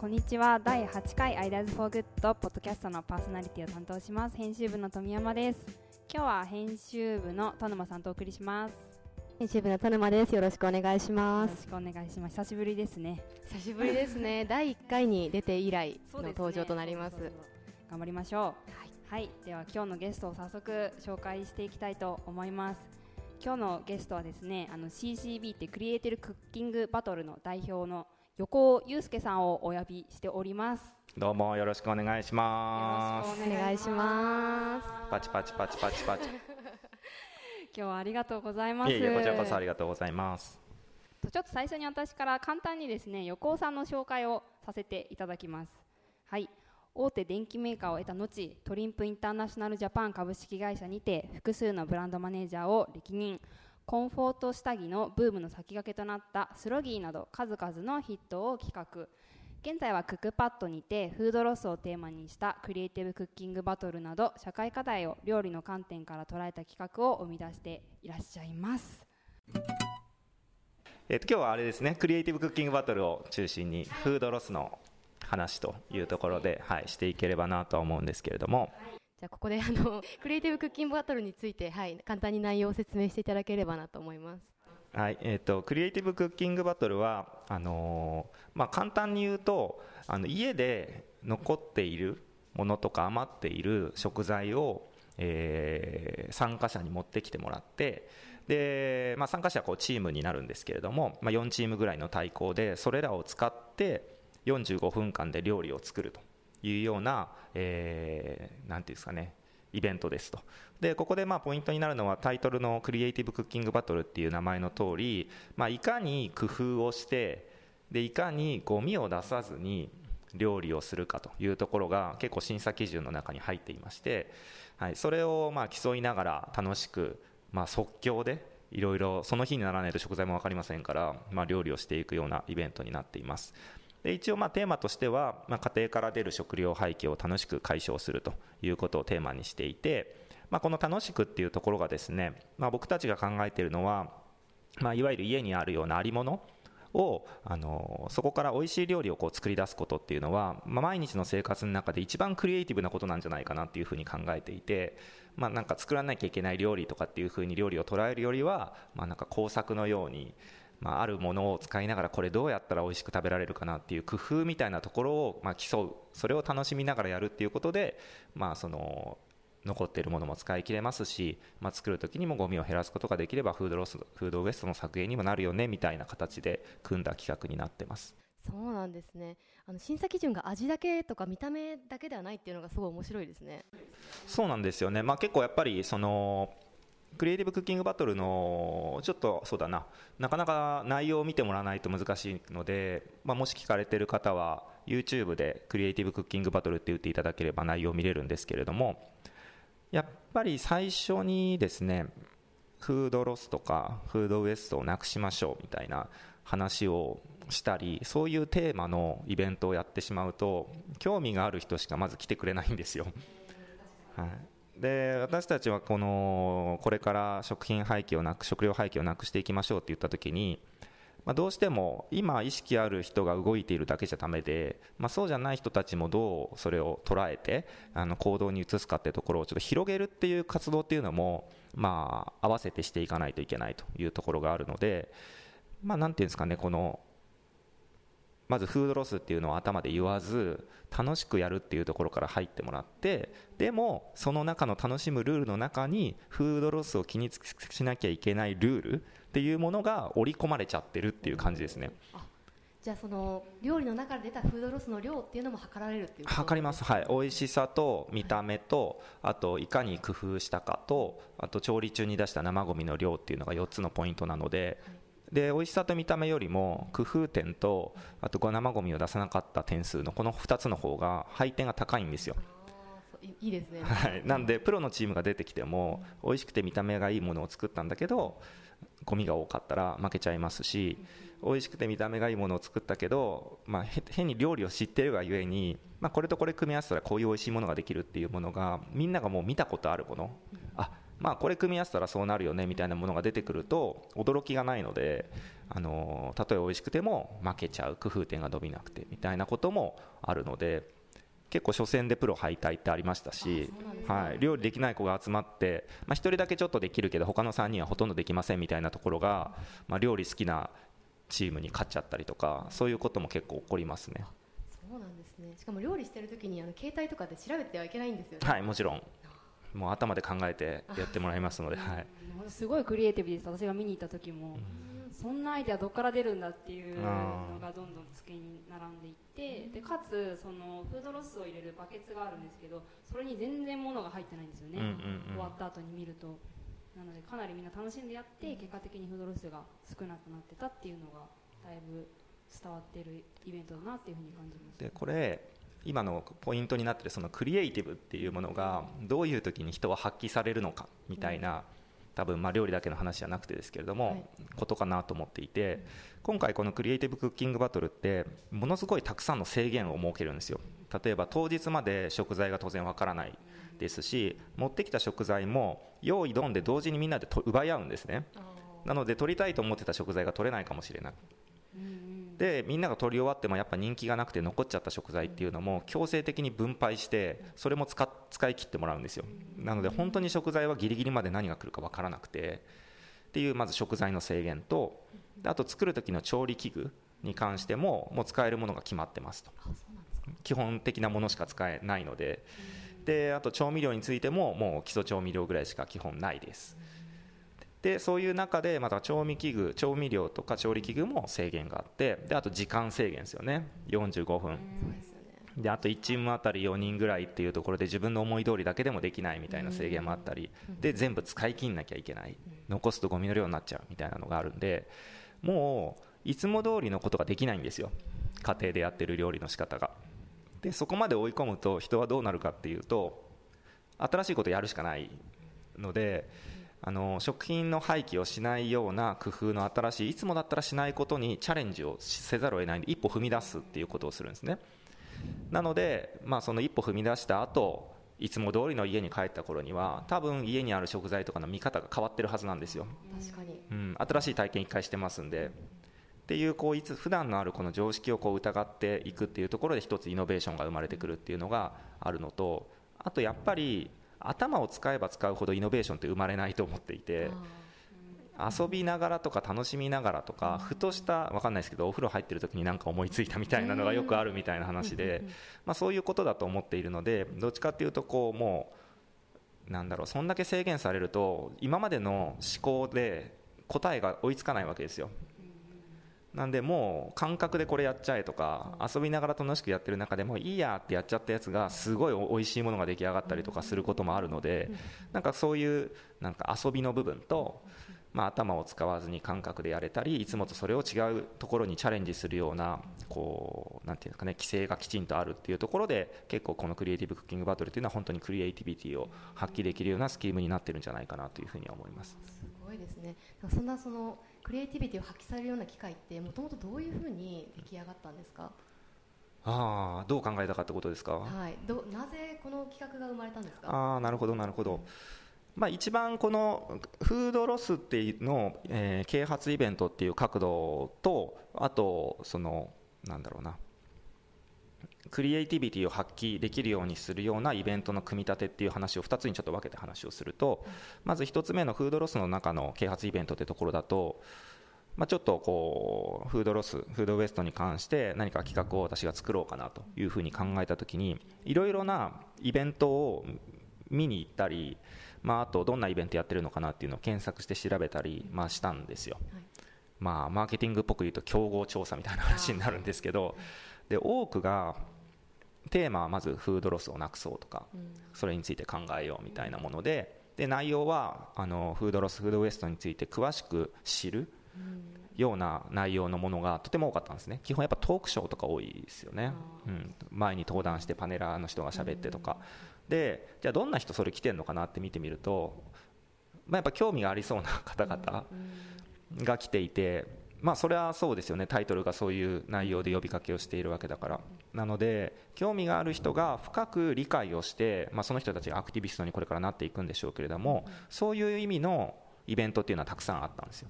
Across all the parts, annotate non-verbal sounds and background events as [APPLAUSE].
こんにちは。第8回 Ideas for Good ポッドキャストのパーソナリティを担当します。編集部の富山です。今日は編集部の田沼さんとお送りします。編集部の田沼です。よろしくお願いしまよろしくお願いします。久しぶりですね。久しぶりですね。[LAUGHS] 第1回に出て以来の登場となります。そうそうそう。頑張りましょう。はい、では今日のゲストを早速紹介していきたいと思います。今日のゲストはですねあの CCB ってクリエイティブクッキングバトルの代表の横尾祐介さんをお呼びしております。どうもよろしくお願いします。お願いします。パチパチパチパチパチ。[LAUGHS] 今日はありがとうございます。いえいえこちらこそありがとうございます。ちょっと最初に私から簡単にですね横尾さんの紹介をさせていただきます。はい。大手電機メーカーを得た後トリンプインターナショナルジャパン株式会社にて複数のブランドマネージャーを歴任コンフォート下着のブームの先駆けとなったスロギーなど数々のヒットを企画。現在はクックパッドにてフードロスをテーマにしたクリエイティブクッキングバトルなど社会課題を料理の観点から捉えた企画を生み出していらっしゃいます。えっと今日はあれですね。クリエイティブクッキングバトルを中心にフードロスの話というところで、はい、していければなとは思うんですけれども、じゃあここであの [LAUGHS] クリエイティブクッキングバトルについて、はい、簡単に内容を説明していただければなと思います。はいえーと、クリエイティブクッキングバトルはあのー、まあ、簡単に言うとあの家で残っているものとか余っている食材を、えー、参加者に持ってきてもらってで、まあ、参加者はこうチームになるんですけれども、まあ、4チームぐらいの対抗でそれらを使って45分間で料理を作るというような、えー、なんていうんですかね、イベントですと。で、ここでまあポイントになるのはタイトルのクリエイティブクッキングバトルっていう名前の通り、まあ、いかに工夫をして、で、いかにゴミを出さずに料理をするかというところが結構審査基準の中に入っていまして、はい、それをまあ競いながら楽しく、まあ、即興でいろいろその日にならないと食材も分かりませんから、まあ、料理をしていくようなイベントになっていますで一応まあテーマとしては、まあ、家庭から出る食料廃棄を楽しく解消するということをテーマにしていて、まあ、この楽しくっていうところがですね、まあ、僕たちが考えているのは、まあ、いわゆる家にあるようなありものをあのそこから美味しい料理をこう作り出すことっていうのは、まあ、毎日の生活の中で一番クリエイティブなことなんじゃないかなっていうふうに考えていて、まあ、なんか作らなきゃいけない料理とかっていうふうに料理を捉えるよりは、まあ、なんか工作のようにまあ、あるものを使いながらこれどうやったら美味しく食べられるかなっていう工夫みたいなところをまあ競う。それを楽しみながらやるっていうことで、まあ、その残っているものも使い切れますし、まあ、作る時にもゴミを減らすことができればフードロスフードウエストの削減にもなるよねみたいな形で組んだ企画になってます。そうなんですね。あの審査基準が味だけとか見た目だけではないっていうのがすごい面白いですね。そうなんですよね、まあ、結構やっぱりそのクリエイティブクッキングバトルのちょっとそうだななかなか内容を見てもらわないと難しいので、まあ、もし聞かれてる方は YouTube でクリエイティブクッキングバトルって打っていただければ内容を見れるんですけれどもやっぱり最初にですねフードロスとかフードウエストをなくしましょうみたいな話をしたりそういうテーマのイベントをやってしまうと興味がある人しかまず来てくれないんですよ。はいで私たちはこのこれから食品廃棄をなく食料廃棄をなくしていきましょうって言った時に、まあ、どうしても今意識ある人が動いているだけじゃだめで、まあ、そうじゃない人たちもどうそれを捉えてあの行動に移すかってところをちょっと広げるっていう活動っていうのも、まあ、合わせてしていかないといけないというところがあるので、まあ、なんていうんですかねこのまずフードロスっていうのを頭で言わず楽しくやるっていうところから入ってもらってでもその中の楽しむルールの中にフードロスを気にしなきゃいけないルールっていうものが織り込まれちゃってるっていう感じですね。じゃあその料理の中で出たフードロスの量っていうのも測られるっていう測ります。はい。美味しさと見た目と、あといかに工夫したかとあと調理中に出した生ごみの量っていうのが4つのポイントなので、で美味しさと見た目よりも工夫点とあと生ごみを出さなかった点数のこの2つの方が配点が高いんですよ。いいですね、はい、なんでプロのチームが出てきても美味しくて見た目がいいものを作ったんだけどゴミが多かったら負けちゃいますし美味しくて見た目がいいものを作ったけど、まあ、変に料理を知っているがゆえに、まあ、これとこれ組み合わせたらこういう美味しいものができるっていうものがみんながもう見たことあるもの。あまあ、これ組み合わせたらそうなるよねみたいなものが出てくると驚きがないので、あのたとえ美味しくても負けちゃう工夫点が伸びなくてみたいなこともあるので結構初戦でプロ敗退ってありましたし、はい、料理できない子が集まって、まあ、1人だけちょっとできるけど他の3人はほとんどできませんみたいなところが、まあ、料理好きなチームに勝っちゃったりとかそういうことも結構起こりますね。そうなんですね。しかも料理してる時にあの携帯とかで調べてはいけないんですよね。はいもちろんもう頭で考えてやってもらいますので、はい、すごいクリエイティブです。私が見に行った時も、そんなアイデアどこから出るんだっていうのがどんどん机に並んでいってでかつそのフードロスを入れるバケツがあるんですけどそれに全然物が入ってないんですよね、うんうんうん。終わった後に見ると。なのでかなりみんな楽しんでやって結果的にフードロスが少なくなってたっていうのがだいぶ伝わっているイベントだなっていうふうに感じましたでこれ今のポイントになってるそのクリエイティブっていうものがどういう時に人は発揮されるのかみたいな、多分まあ料理だけの話じゃなくてですけれども、はい。ことかなと思っていて今回このクリエイティブクッキングバトルってものすごいたくさんの制限を設けるんですよ。例えば当日まで食材が当然わからないですし持ってきた食材も用意どんで同時にみんなでと奪い合うんですね。なので取りたいと思ってた食材が取れないかもしれないでみんなが取り終わってもやっぱ人気がなくて残っちゃった食材っていうのも強制的に分配してそれも使っ使い切ってもらうんですよ。なので本当に食材はギリギリまで何が来るか分からなくてっていうまず食材の制限とであと作る時の調理器具に関してももう使えるものが決まってますと。基本的なものしか使えないので。であと調味料についてももう基礎調味料ぐらいしか基本ないですでそういう中でまた調味器具調味料とか調理器具も制限があってであと時間制限ですよね。45分。であと1チームあたり4人ぐらいっていうところで自分の思い通りだけでもできないみたいな制限もあったりで全部使い切んなきゃいけない。残すとゴミの量になっちゃうみたいなのがあるんでもういつも通りのことができないんですよ。家庭でやってる料理の仕方が。でそこまで追い込むと人はどうなるかっていうと新しいことやるしかないのであの食品の廃棄をしないような工夫の新しいいつもだったらしないことにチャレンジをせざるを得ないんで一歩踏み出すっていうことをするんですね。なので、まあ、その一歩踏み出した後いつも通りの家に帰った頃には多分家にある食材とかの見方が変わってるはずなんですよ、確かに。うん、新しい体験一回してますんで。っていうこういつ普段のあるこの常識をこう疑っていくっていうところで一つイノベーションが生まれてくるっていうのがあるのとあとやっぱり頭を使えば使うほどイノベーションって生まれないと思っていて遊びながらとか楽しみながらとかふとした分かんないですけどお風呂入ってる時に何か思いついたみたいなのがよくあるみたいな話でまあそういうことだと思っているのでどっちかっていうとこうもうなんだろうそんだけ制限されると今までの思考で答えが追いつかないわけですよなんでもう感覚でこれやっちゃえとか遊びながら楽しくやってる中でもいいやってやっちゃったやつがすごい美味しいものが出来上がったりとかすることもあるのでなんかそういうなんか遊びの部分とまあ頭を使わずに感覚でやれたりいつもとそれを違うところにチャレンジするようなこうなんていうんですかね規制がきちんとあるっていうところで結構このクリエイティブクッキングバトルっていうのは本当にクリエイティビティを発揮できるようなスキームになってるんじゃないかなというふうには思います。すごいですねそんなそのクリエイティビティを発揮されるような機会ってもともとどういうふうに出来上がったんですか？ああどう考えたかってことですか、はい。どなぜこの企画が生まれたんですか？ああなるほどなるほど、まあ、一番このフードロスっていうのを、えー啓発イベントっていう角度とあとそのなんだろうなクリエイティビティを発揮できるようにするようなイベントの組み立てっていう話を2つにちょっと分けて話をするとまず1つ目のフードロスの中の啓発イベントってところだとまあ、ちょっとこうフードロスフードウエストに関して何か企画を私が作ろうかなというふうに考えたときにいろいろなイベントを見に行ったり、まあ、あとどんなイベントやってるのかなっていうのを検索して調べたり、まあ、したんですよ、まあ、マーケティングっぽく言うと競合調査みたいな話になるんですけどで多くがテーマはまずフードロスをなくそうとかそれについて考えようみたいなものでで内容はあのフードロスフードウエストについて詳しく知るような内容のものがとても多かったんですね。基本やっぱトークショーとか多いですよね、うん、前に登壇してパネラーの人が喋ってとか、でじゃあどんな人それ来てるのかなって見てみると、まあ、やっぱ興味がありそうな方々が来ていてまあそれはそうですよね。タイトルがそういう内容で呼びかけをしているわけだからなので興味がある人が深く理解をして、まあ、その人たちがアクティビストにこれからなっていくんでしょうけれどもそういう意味のイベントっていうのはたくさんあったんですよ。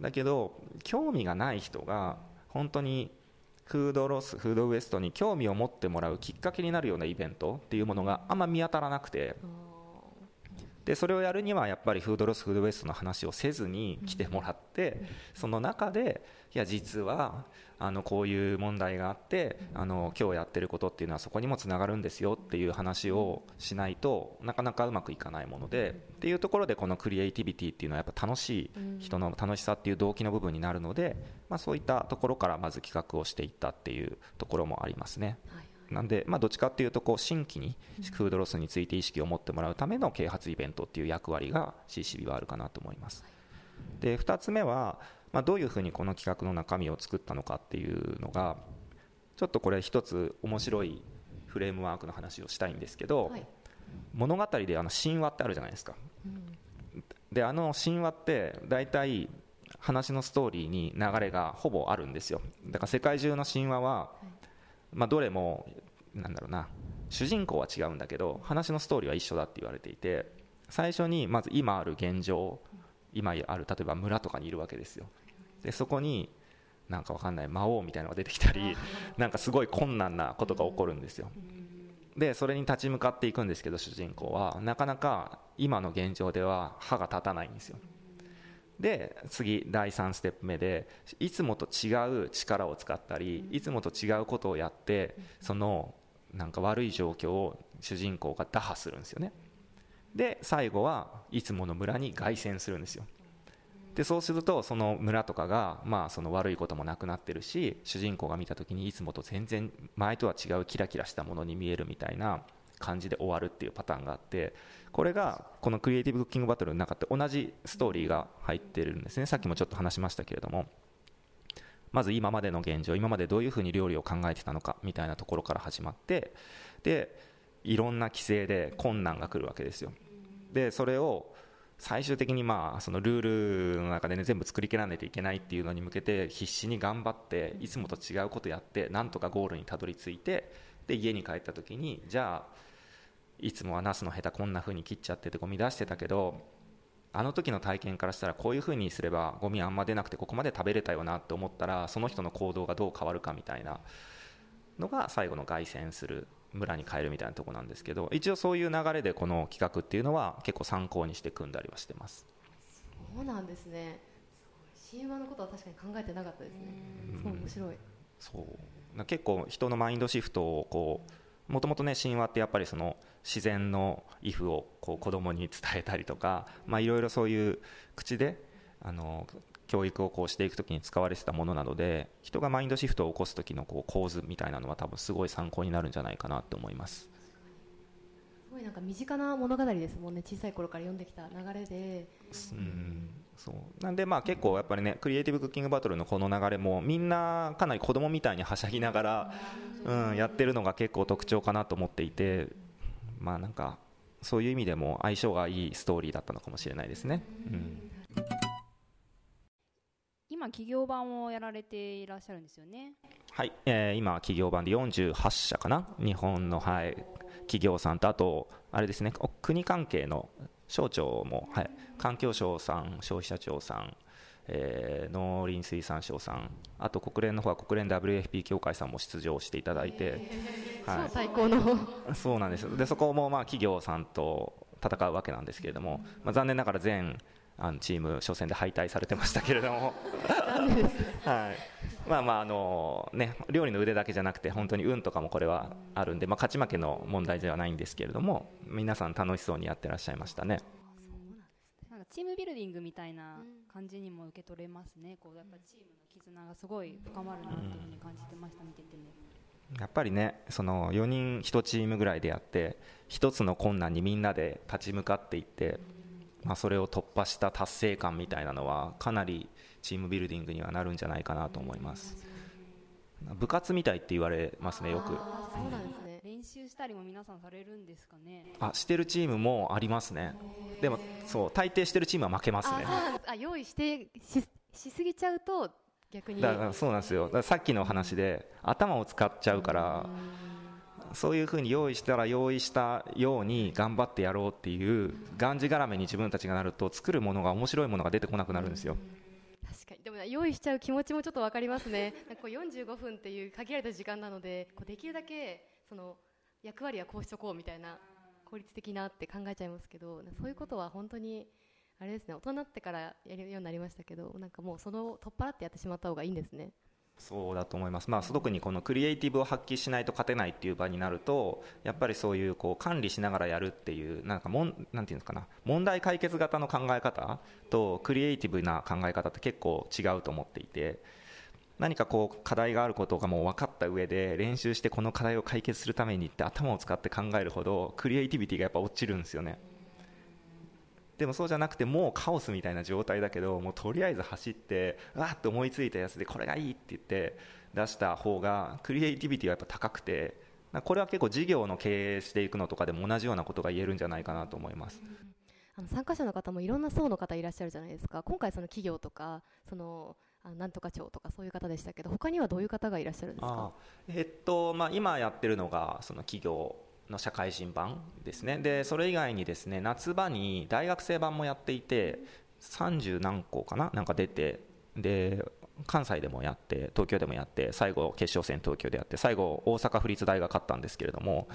だけど興味がない人が本当にフードロスフードウエストに興味を持ってもらうきっかけになるようなイベントっていうものがあんま見当たらなくてでそれをやるにはやっぱりフードロスフードウエストの話をせずに来てもらってその中でいや実はあのこういう問題があってあの今日やってることっていうのはそこにもつながるんですよっていう話をしないとなかなかうまくいかないものでっていうところでこのクリエイティビティっていうのはやっぱ楽しい人の楽しさっていう動機の部分になるので、まあ、そういったところからまず企画をしていったっていうところもありますね。はいなんで、まあ、どっちかっていうとこう新規にフードロスについて意識を持ってもらうための啓発イベントっていう役割が CCB はあるかなと思います。で2つ目は、まあ、どういうふうにこの企画の中身を作ったのかっていうのがちょっとこれ一つ面白いフレームワークの話をしたいんですけど、はい物語であの神話ってあるじゃないですか。うんであの神話って大体話のストーリーに流れがほぼあるんですよだから世界中の神話は、まあ、どれもなんだろうな。主人公は違うんだけど話のストーリーは一緒だって言われていて最初にまず今ある現状今ある例えば村とかにいるわけですよ。でそこになんかわかんない魔王みたいなのが出てきたり [LAUGHS] なんかすごい困難なことが起こるんですよ。でそれに立ち向かっていくんですけど主人公は。なかなか今の現状では歯が立たないんですよで次第3ステップ目でいつもと違う力を使ったりいつもと違うことをやってそのなんか悪い状況を主人公が打破するんですよね。で最後はいつもの村に凱旋するんですよ。でそうするとその村とかが、まあ、その悪いこともなくなってるし主人公が見た時にいつもと全然前とは違うキラキラしたものに見えるみたいな感じで終わるっていうパターンがあってこれがこのクリエイティブクッキングバトルの中って同じストーリーが入ってるんですね。さっきもちょっと話しましたけれども。まず今までの現状今までどういうふうに料理を考えてたのかみたいなところから始まってでいろんな規制で困難が来るわけですよ。でそれを最終的にまあそのルールの中でね全部作り切らないといけないっていうのに向けて必死に頑張っていつもと違うことやってなんとかゴールにたどり着いてで家に帰った時にじゃあいつもはナスのヘタこんな風に切っちゃっててゴミ出してたけどあの時の体験からしたらこういう風にすればゴミあんま出なくてここまで食べれたよなって思ったらその人の行動がどう変わるかみたいなのが最後の凱旋する村に帰るみたいなところなんですけど一応そういう流れでこの企画っていうのは結構参考にして組んだりはしてます。そうなんですね。すごい神話のことは確かに考えてなかったですね。すごい面白い。そう。な結構人のマインドシフトをこうもともとね神話ってやっぱりその自然のイフをこう子供に伝えたりとかまあいろいろそういう口であの教育をこうしていくときに使われてたものなので人がマインドシフトを起こす時のこう構図みたいなのは多分すごい参考になるんじゃないかなと思います。すごいなんか身近な物語ですもんね。小さい頃から読んできた流れで。うんそう。なんでまあ結構やっぱりねクリエイティブクッキングバトルのこの流れもみんなかなり子供みたいにはしゃぎながら、うん、やってるのが結構特徴かなと思っていてまあなんかそういう意味でも相性がいいストーリーだったのかもしれないですね、うん、今企業版をやられていらっしゃるんですよね。はい、えー今企業版で48社かな。日本の、はい、企業さんとあとあれですねお国関係の省庁も、はい、環境省さん消費者庁さん、えー農林水産省さんあと国連の方は国連 WFP 協会さんも出場していただいて、は超最高のい、そうなんですよ。でそこもまあ企業さんと戦うわけなんですけれども、まあ、残念ながら全あのチーム初戦で敗退されてましたけれども。[LAUGHS] はい、まあまああのね料理の腕だけじゃなくて本当に運とかもこれはあるんで、まあ、勝ち負けの問題ではないんですけれども皆さん楽しそうにやってらっしゃいましたねチームビルディングみたいな感じにも受け取れますね。こうやっぱチームの絆がすごい深まるなっていうふうに感じてました見ててね。やっぱりねその4人1チームぐらいでやって一つの困難にみんなで立ち向かっていって、まあ、それを突破した達成感みたいなのはかなりチームビルディングにはなるんじゃないかなと思います。部活みたいって言われますねよく。そうなんですね練習したりも皆さんされるんですかね？あしてるチームもありますね。でもそう大抵してるチームは負けますね。あ用意してししすぎちゃうと逆に。だからそうなんですよ。さっきの話で頭を使っちゃうからそういうふうに用意したら用意したように頑張ってやろうっていうがんじがらめに自分たちがなると作るものが面白いものが出てこなくなるんですよ。確かに。でもね用意しちゃう気持ちもちょっと分かりますね。なんかこう45分っていう限られた時間なのでこうできるだけその役割はこうしとこうみたいな効率的なって考えちゃいますけどそういうことは本当にあれですね大人になってからやるようになりましたけどなんかもうその取っ払ってやってしまった方がいいんですね。そうだと思います、まあ、特にこのクリエイティブを発揮しないと勝てないっていう場になるとやっぱりそういうこう管理しながらやるっていうなんかもんなんていうんですか問題解決型の考え方とクリエイティブな考え方って結構違うと思っていて何かこう課題があることがもう分かった上で練習してこの課題を解決するためにって頭を使って考えるほどクリエイティビティがやっぱ落ちるんですよね。でもそうじゃなくてもうカオスみたいな状態だけどもうとりあえず走ってわーって思いついたやつでこれがいいって言って出した方がクリエイティビティはやっぱ高くてこれは結構事業の経営していくのとかでも同じようなことが言えるんじゃないかなと思います。あの参加者の方もいろんな層の方いらっしゃるじゃないですか今回その企業とかそのあなんとか庁とかそういう方でしたけど他にはどういう方がいらっしゃるんですか？えっとまあ、今やってるのがその企業の社会人版ですね。でそれ以外にですね夏場に大学生版もやっていて30何校かな？なんか出てで関西でもやって東京でもやって最後決勝戦東京でやって最後大阪府立大が勝ったんですけれども、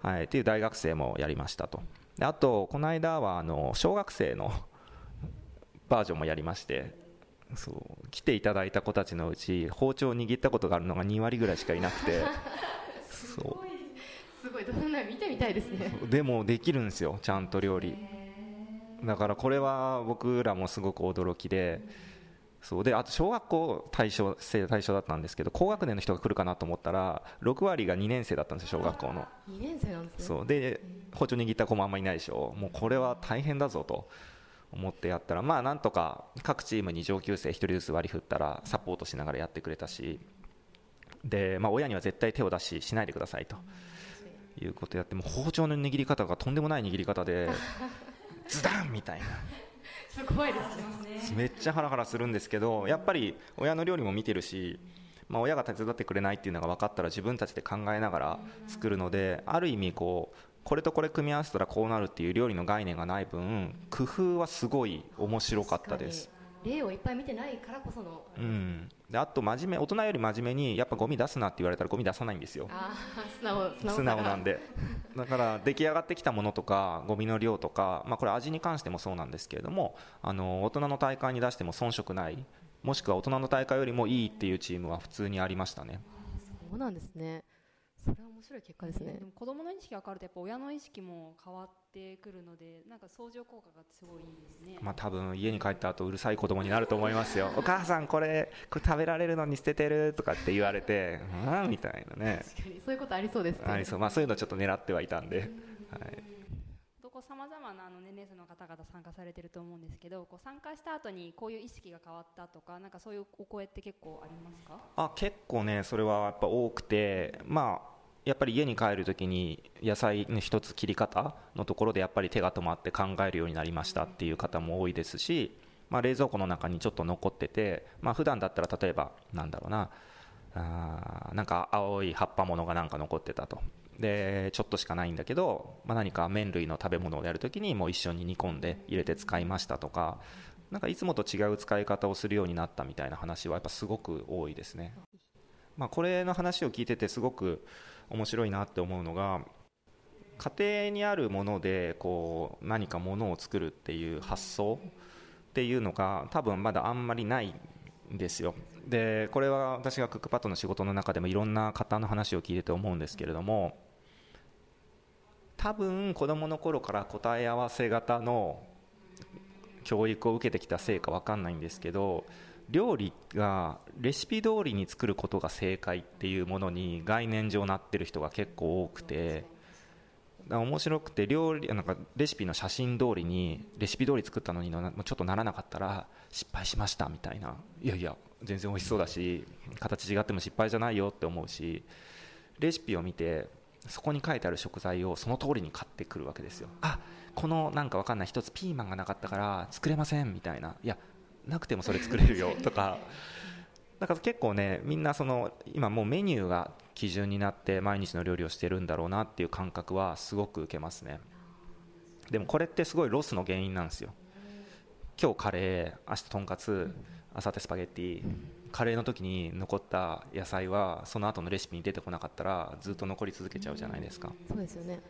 はい、っていう大学生もやりましたと。であとこの間はあの小学生のバージョンもやりましてそう来ていただいた子たちのうち包丁を握ったことがあるのが2割ぐらいしかいなくて。[LAUGHS] そう。すごいどんな見てみたいですね。でもできるんですよちゃんと料理。だからこれは僕らもすごく驚きでそう。であと小学校対象生対象だったんですけど高学年の人が来るかなと思ったら6割が2年生だったんですよ小学校の。2年生なんですね。そう。で包丁握った子もあんまりいないでしょ。もうこれは大変だぞと思ってやったらまあなんとか各チームに上級生1人ずつ割り振ったらサポートしながらやってくれたしで、まあ、親には絶対手を出ししないでくださいと。いうことやっても包丁の握り方がとんでもない握り方で [LAUGHS] ズダンみたいなすごいですねめっちゃハラハラするんですけどやっぱり親の料理も見てるし、まあ、親が手伝ってくれないっていうのが分かったら自分たちで考えながら作るのである意味こうこれとこれ組み合わせたらこうなるっていう料理の概念がない分工夫はすごい面白かったです。例をいっぱい見てないからこその、うん、であと真面目大人より真面目にやっぱゴミ出すなって言われたらゴミ出さないんですよ。素直素直なんで。だから出来上がってきたものとかゴミの量とか、まあ、これ味に関してもそうなんですけれどもあの大人の大会に出しても遜色ないもしくは大人の大会よりもいいっていうチームは普通にありましたね。そうなんですね白い結果ですね、でも子供の意識が変わるとやっぱ親の意識も変わってくるのでなんか相乗効果がすごいいいですね。まあ多分家に帰った後うるさい子供になると思いますよ。[LAUGHS] お母さんこれこれ食べられるのに捨ててるとかって言われてうんみたいなね。確かにそういうことありそうですね。ありそう。まあそういうのちょっと狙ってはいたんで、はい。さまざまなあの年齢層の方々参加されてると思うんですけどこう参加した後にこういう意識が変わったとかなんかそういうお声って結構ありますか？あ結構ねそれはやっぱ多くてまあやっぱり家に帰るときに野菜の一つ切り方のところでやっぱり手が止まって考えるようになりましたっていう方も多いですし、まあ、冷蔵庫の中にちょっと残ってて、まあ普段だったら例えばなんだろうなあなんか青い葉っぱものがなんか残ってたとでちょっとしかないんだけど、まあ、何か麺類の食べ物をやるときにもう一緒に煮込んで入れて使いましたとかなんかいつもと違う使い方をするようになったみたいな話はやっぱすごく多いですね。まあ、これの話を聞いててすごく面白いなって思うのが家庭にあるものでこう何かものを作るっていう発想っていうのが多分まだあんまりないんですよ。でこれは私がクックパッドの仕事の中でもいろんな方の話を聞いてて思うんですけれども多分子どもの頃から答え合わせ型の教育を受けてきたせいか分かんないんですけど料理がレシピ通りに作ることが正解っていうものに概念上なってる人が結構多くて面白くて料理なんかレシピの写真通りにレシピ通り作ったのにのちょっとならなかったら失敗しましたみたいな。いやいや全然美味しそうだし形違っても失敗じゃないよって思うしレシピを見てそこに書いてある食材をその通りに買ってくるわけですよ。あこのなんか分かんない一つピーマンがなかったから作れませんみたいな。いやなくてもそれ作れるよとか。[LAUGHS] だから結構ねみんなその今もうメニューが基準になって毎日の料理をしてるんだろうなっていう感覚はすごく受けますね。でもこれってすごいロスの原因なんですよ。今日カレー明日とんかつ明後日スパゲッティ。カレーの時に残った野菜はその後のレシピに出てこなかったらずっと残り続けちゃうじゃないですか。そうですよね。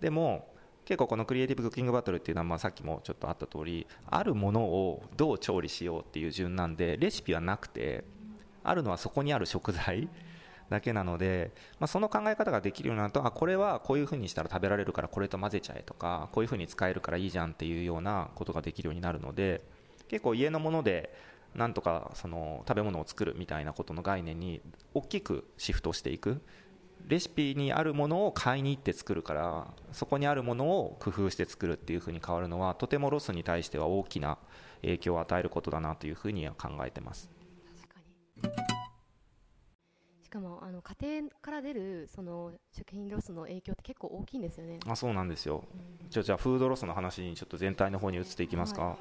でも結構このクリエイティブクッキングバトルっていうのはまあさっきもちょっとあった通りあるものをどう調理しようっていう順なんでレシピはなくてあるのはそこにある食材だけなので、まあ、その考え方ができるようになるとあこれはこういう風にしたら食べられるからこれと混ぜちゃえとかこういう風に使えるからいいじゃんっていうようなことができるようになるので結構家のものでなんとかその食べ物を作るみたいなことの概念に大きくシフトしていく。レシピにあるものを買いに行って作るからそこにあるものを工夫して作るっていう風に変わるのはとてもロスに対しては大きな影響を与えることだなというふうには考えてます。確かに。しかもあの家庭から出るその食品ロスの影響って結構大きいんですよね。あそうなんですよ、じゃあじゃあフードロスの話にちょっと全体の方に移っていきますか、はい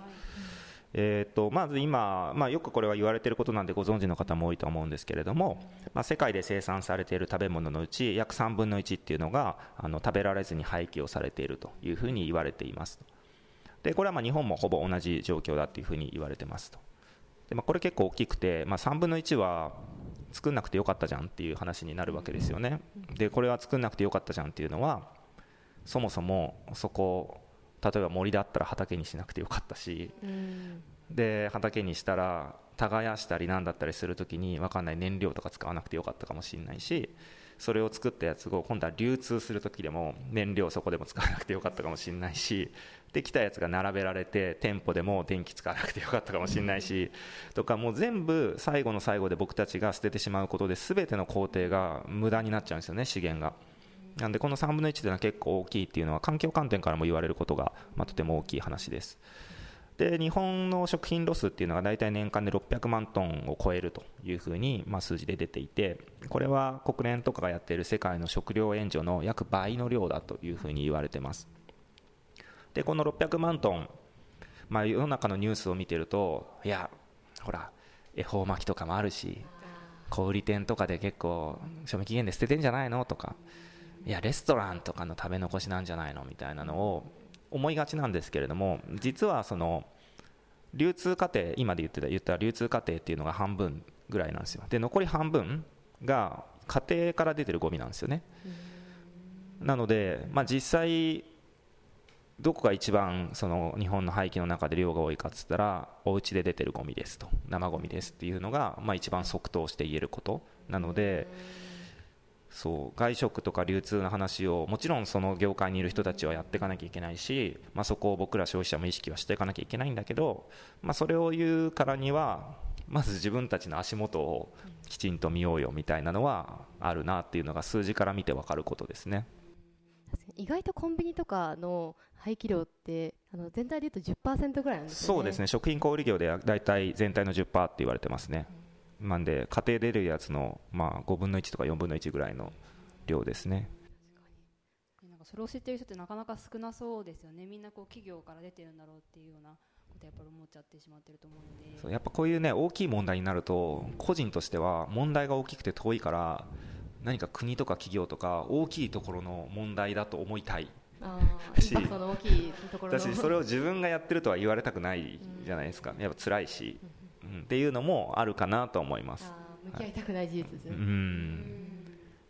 えー、とまず今、まあ、よくこれは言われていることなんでご存知の方も多いと思うんですけれども、まあ、世界で生産されている食べ物のうち約3分の1っていうのがあの食べられずに廃棄をされているというふうに言われていますでこれはまあ日本もほぼ同じ状況だというふうに言われてますと。で、まあ、これ結構大きくて、まあ、3分の1は作んなくてよかったじゃんっていう話になるわけですよね。でこれは作んなくてよかったじゃんっていうのはそもそもそこ例えば森だったら畑にしなくてよかったしうんで畑にしたら耕したりなんだったりするときに分かんない燃料とか使わなくてよかったかもしれないしそれを作ったやつを今度は流通するときでも燃料そこでも使わなくてよかったかもしれないしできたやつが並べられて店舗でも電気使わなくてよかったかもしれないしとかもう全部最後の最後で僕たちが捨ててしまうことで全ての工程が無駄になっちゃうんですよね資源が。なんでこの3分の1というのは結構大きいっていうのは環境観点からも言われることが、まあ、とても大きい話です。で日本の食品ロスっていうのが大体年間で600万トンを超えるというふうに、まあ、数字で出ていてこれは国連とかがやっている世界の食料援助の約倍の量だというふうに言われてますでこの600万トン、まあ、世の中のニュースを見てるといやほら恵方巻きとかもあるし小売店とかで結構賞味期限で捨ててんじゃないのとかいやレストランとかの食べ残しなんじゃないのみたいなのを思いがちなんですけれども実はその流通過程今で言ってた言った流通過程っていうのが半分ぐらいなんですよ。で残り半分が家庭から出てるゴミなんですよね。なので、まあ、実際どこが一番その日本の廃棄の中で量が多いかっつったらお家で出てるゴミですと。生ゴミですっていうのが、まあ、一番即答して言えること。なのでそう外食とか流通の話をもちろんその業界にいる人たちはやっていかなきゃいけないし、まあ、そこを僕ら消費者も意識はしていかなきゃいけないんだけど、まあ、それを言うからにはまず自分たちの足元をきちんと見ようよみたいなのはあるなっていうのが数字から見て分かることですね。意外とコンビニとかの廃棄量ってあの全体でいうと10%ぐらいなんですねそうですね食品小売業でだいたい全体の10%って言われてますね、なんで家庭で出るやつの、まあ、5分の1とか4分の1ぐらいの量ですね。なんかそれを知ってる人ってなかなか少なそうですよね。みんなこう企業から出てるんだろうっていうようなことやっぱり思っちゃってしまってると思うので。そうやっぱこういうね大きい問題になると個人としては問題が大きくて遠いから何か国とか企業とか大きいところの問題だと思いたい。[LAUGHS] しインパクトの大きいところの。だしそれを自分がやってるとは言われたくないじゃないですか。やっぱ辛いし、うん、っていうのもあるかなと思います。あー向き合いたくない事実ですうね、ん。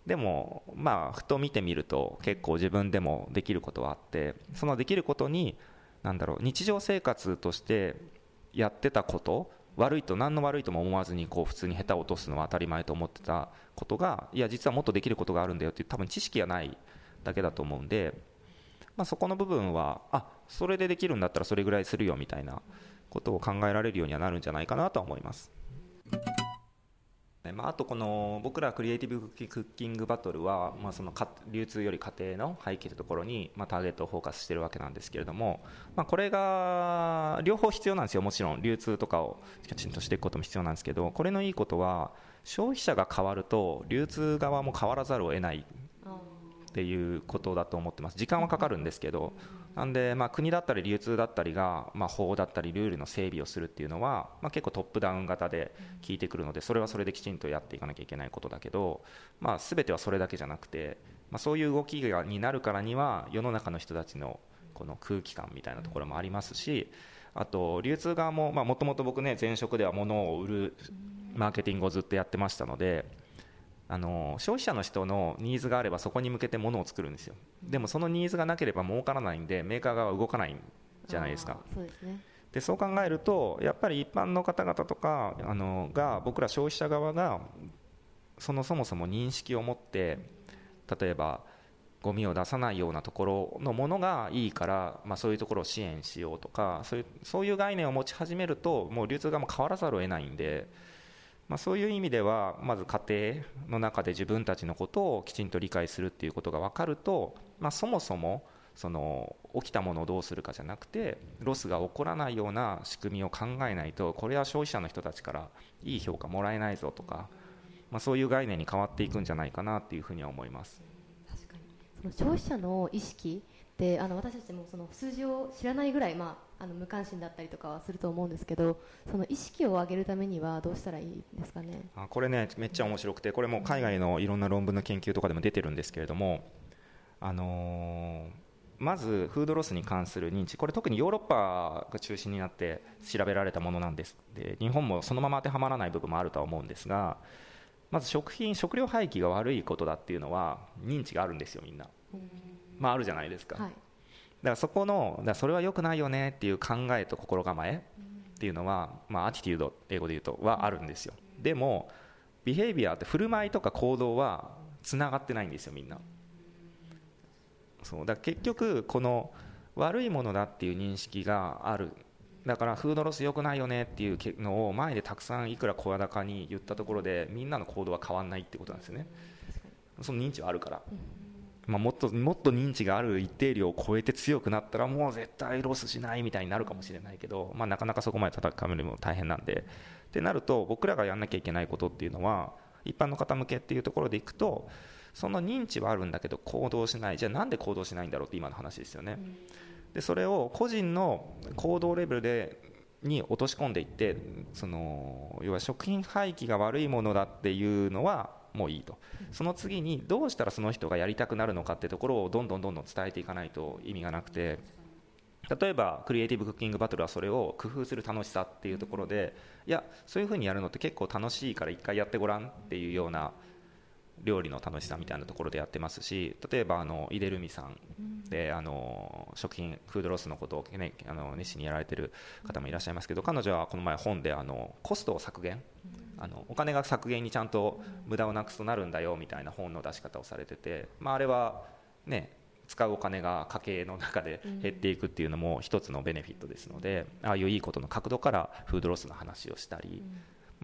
でもまあふと見てみると結構自分でもできることはあってそのできることになんだろう日常生活としてやってたこと悪いと何の悪いとも思わずにこう普通に下手を落とすのは当たり前と思ってたことがいや実はもっとできることがあるんだよっていう多分知識がないだけだと思うんで、まあ、そこの部分はあそれでできるんだったらそれぐらいするよみたいなことを考えられるようにはなるんじゃないかなとは思います。まあ、あとこの僕らクリエイティブクッキングバトルは、まあ、その流通より家庭の廃棄というところに、まあ、ターゲットをフォーカスしているわけなんですけれども、まあ、これが両方必要なんですよもちろん流通とかをきちんとしていくことも必要なんですけどこれのいいことは消費者が変わると流通側も変わらざるを得ないっていうことだと思ってます時間はかかるんですけどなんで、まあ、国だったり流通だったりが、まあ、法だったりルールの整備をするっていうのは、まあ、結構トップダウン型で効いてくるのでそれはそれできちんとやっていかなきゃいけないことだけど、まあ、全てはそれだけじゃなくて、まあ、そういう動きがになるからには世の中の人たちのこの空気感みたいなところもありますしあと流通側ももともと僕ね前職では物を売るマーケティングをずっとやってましたのであの消費者の人のニーズがあればそこに向けて物を作るんですよ。でもそのニーズがなければ儲からないんでメーカー側は動かないんじゃないですか。そうですね。でそう考えるとやっぱり一般の方々とかあのが僕ら消費者側がそのそもそも認識を持って例えばゴミを出さないようなところのものがいいから、まあ、そういうところを支援しようとかそういうそういう概念を持ち始めるともう流通側も変わらざるを得ないんで、まあ、そういう意味ではまず家庭の中で自分たちのことをきちんと理解するっていうことが分かると、まあ、そもそもその起きたものをどうするかじゃなくてロスが起こらないような仕組みを考えないとこれは消費者の人たちからいい評価もらえないぞとか、まあ、そういう概念に変わっていくんじゃないかなっていうふうには思います。の消費者の意識ってあの私たちもその数字を知らないぐらい、まあ、あの無関心だったりとかはすると思うんですけどその意識を上げるためにはどうしたらいいですかね？あこれねめっちゃ面白くてこれも海外のいろんな論文の研究とかでも出てるんですけれども、あのーまずフードロスに関する認知。これ特にヨーロッパが中心になって調べられたものなんです。で日本もそのまま当てはまらない部分もあるとは思うんですがまず食品食料廃棄が悪いことだっていうのは認知があるんですよみんな、まあ、あるじゃないですか、はい。だからそこのだそれは良くないよねっていう考えと心構えっていうのは、まあ、アティテュード英語で言うとはあるんですよ。でもビヘイビアって振る舞いとか行動はつながってないんですよみんな。そう。だ結局この悪いものだっていう認識があるだからフードロス良くないよねっていうのを前でたくさんいくら声高に言ったところでみんなの行動は変わらないってことなんですよね。その認知はあるから、まあ、もっともっと認知がある一定量を超えて強くなったらもう絶対ロスしないみたいになるかもしれないけど、まあ、なかなかそこまで叩くめるのも大変なんで。ってなると僕らがやんなきゃいけないことっていうのは一般の方向けっていうところでいくとその認知はあるんだけど行動しない。じゃあなんで行動しないんだろうって今の話ですよね、でそれを個人の行動レベルでに落とし込んでいってその要は食品廃棄が悪いものだっていうのはもういいと。その次にどうしたらその人がやりたくなるのかってところをどんどんどんどん伝えていかないと意味がなくて例えばクリエイティブクッキングバトルはそれを工夫する楽しさっていうところでいやそういうふうにやるのって結構楽しいから一回やってごらんっていうような料理の楽しさみたいなところでやってますし例えばあの井出留美さんであの食品フードロスのことを、ね、あの熱心にやられてる方もいらっしゃいますけど彼女はこの前本であのコストを削減あのお金が削減にちゃんと無駄をなくすとなるんだよみたいな本の出し方をされてて、まあ、あれはね使うお金が家計の中で減っていくっていうのも一つのベネフィットですのでああいういいことの角度からフードロスの話をしたり、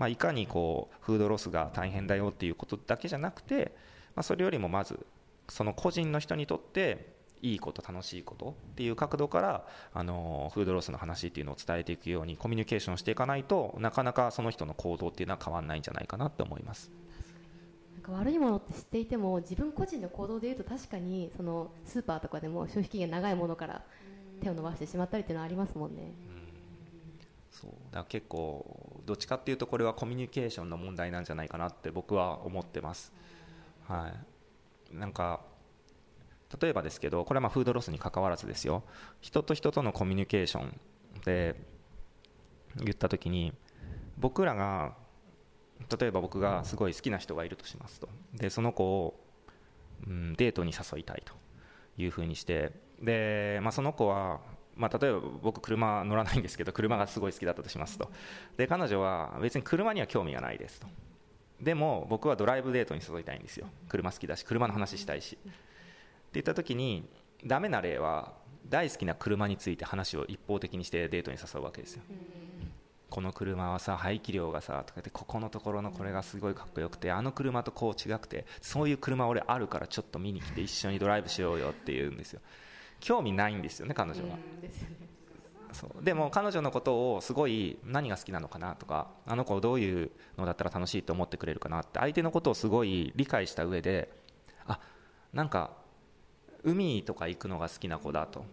まあ、いかにこうフードロスが大変だよっていうことだけじゃなくて、まあ、それよりもまずその個人の人にとっていいこと楽しいことっていう角度からあのフードロスの話っていうのを伝えていくようにコミュニケーションしていかないとなかなかその人の行動っていうのは変わらないんじゃないかなって思います。なんか悪いものって知っていても自分個人の行動でいうと確かにそのスーパーとかでも消費期限長いものから手を伸ばしてしまったりっていうのはありますもんね。そうだから結構どっちかっていうとこれはコミュニケーションの問題なんじゃないかなって僕は思ってます。はい、なんか例えばですけどこれはまフードロスに関わらずですよ。人と人とのコミュニケーションで言った時に僕らが例えば僕がすごい好きな人がいるとしますと。でその子を、うん、デートに誘いたいというふうにして。で、まあ、その子は、まあ、例えば僕車乗らないんですけど車がすごい好きだったとしますと。で彼女は別に車には興味がないですと。でも僕はドライブデートに誘いたいんですよ。車好きだし車の話したいし。って言った時にダメな例は大好きな車について話を一方的にしてデートに誘うわけですよ。この車はさ排気量がさとかでここのところのこれがすごいかっこよくてあの車とこう違くてそういう車俺あるからちょっと見に来て一緒にドライブしようよって言うんですよ。興味ないんですよね彼女は。そう。でも彼女のことをすごい何が好きなのかなとかあの子どういうのだったら楽しいと思ってくれるかなって相手のことをすごい理解した上であなんか海とか行くのが好きな子だと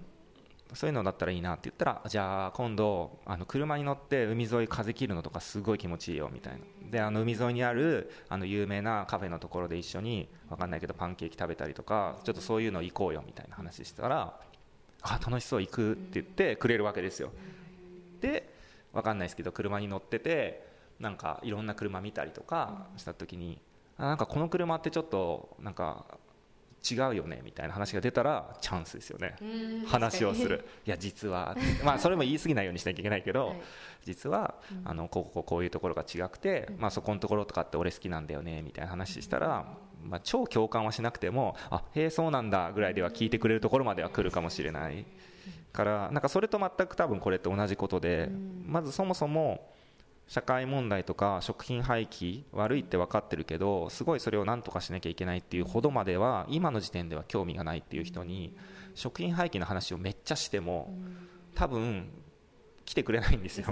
そういうのだったらいいなって言ったらじゃあ今度あの車に乗って海沿い風切るのとかすごい気持ちいいよみたいな。であの海沿いにあるあの有名なカフェのところで一緒に分かんないけどパンケーキ食べたりとかちょっとそういうの行こうよみたいな話したらあ楽しそう行くって言ってくれるわけですよ。で分かんないですけど車に乗っててなんかいろんな車見たりとかした時にあなんかこの車ってちょっとなんか違うよねみたいな話が出たらチャンスですよね。話をする。いや実はまあそれも言い過ぎないようにしなきゃいけないけど、はい、実はあのこここういうところが違くて、まあ、そこのところとかって俺好きなんだよねみたいな話したら、まあ、超共感はしなくてもあへえそうなんだぐらいでは聞いてくれるところまでは来るかもしれないからなんかそれと全く多分これと同じことでまずそもそも社会問題とか食品廃棄悪いって分かってるけどすごいそれを何とかしなきゃいけないっていうほどまでは今の時点では興味がないっていう人に食品廃棄の話をめっちゃしても多分来てくれないんですよ。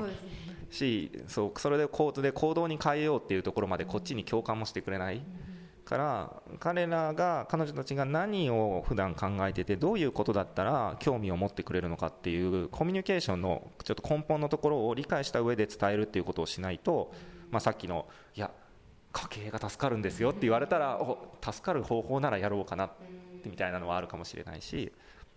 しそうそれで行動に変えようっていうところまでこっちに共感もしてくれない。から彼らが彼女たちが何を普段考えててどういうことだったら興味を持ってくれるのかっていうコミュニケーションのちょっと根本のところを理解した上で伝えるっていうことをしないと、まあ、さっきのいや家計が助かるんですよって言われたらお助かる方法ならやろうかなみたいなのはあるかもしれないし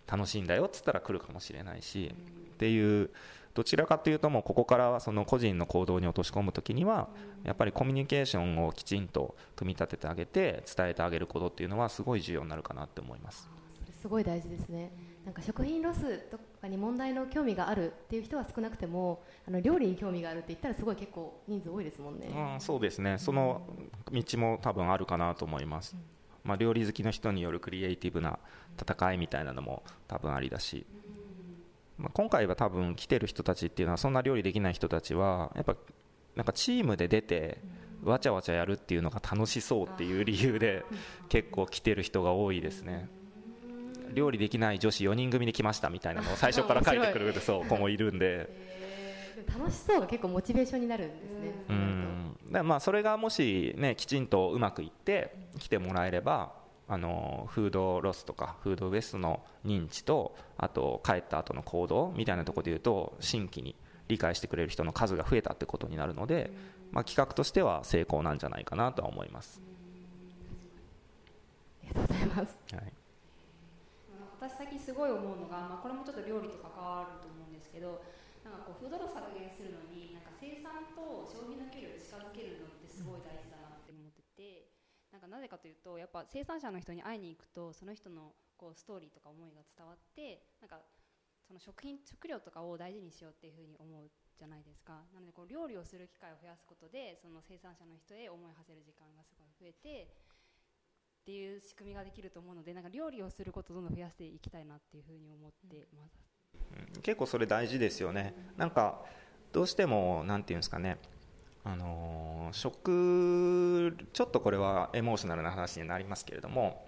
楽しいんだよっつったら来るかもしれないしっていうどちらかというともうここからはその個人の行動に落とし込む時にはやっぱりコミュニケーションをきちんと組み立ててあげて伝えてあげることっていうのはすごい重要になるかなって思います。すごい大事ですね。なんか食品ロスとかに問題の興味があるっていう人は少なくてもあの料理に興味があるって言ったらすごい結構人数多いですもんね、うん、そうですね。その道も多分あるかなと思います、まあ、料理好きの人によるクリエイティブな戦いみたいなのも多分ありだし、まあ、今回は多分来てる人たちっていうのはそんな料理できない人たちはやっぱなんかチームで出てわちゃわちゃやるっていうのが楽しそうっていう理由で結構来てる人が多いですね。料理できない女子4人組で来ましたみたいなのを最初から書いてくるそう子もいるんで。楽しそうが結構モチベーションになるんですねうん。まあそれがもしねきちんとうまくいって来てもらえればあのフードロスとかフードウエストの認知とあと帰った後の行動みたいなところでいうと新規に理解してくれる人の数が増えたってことになるので、まあ、企画としては成功なんじゃないかなとは思います。ありがとうございます、はい、私最近すごい思うのが、まあ、これもちょっと料理と関わると思うんですけどなんかこうフードロス削減するのになんか生産と消費の距離を近づけるのってすごい大事だ。なんかなぜかというとやっぱ生産者の人に会いに行くとその人のこうストーリーとか思いが伝わってなんかその食品食料とかを大事にしようっていうふうに思うじゃないですか。なのでこう料理をする機会を増やすことでその生産者の人へ思いを馳せる時間がすごい増えてっていう仕組みができると思うのでなんか料理をすることをどんどん増やしていきたいなっていうふうに思ってます、うん、結構それ大事ですよね、うん、なんかどうしてもなんていうんですかね。あの食ちょっとこれはエモーショナルな話になりますけれども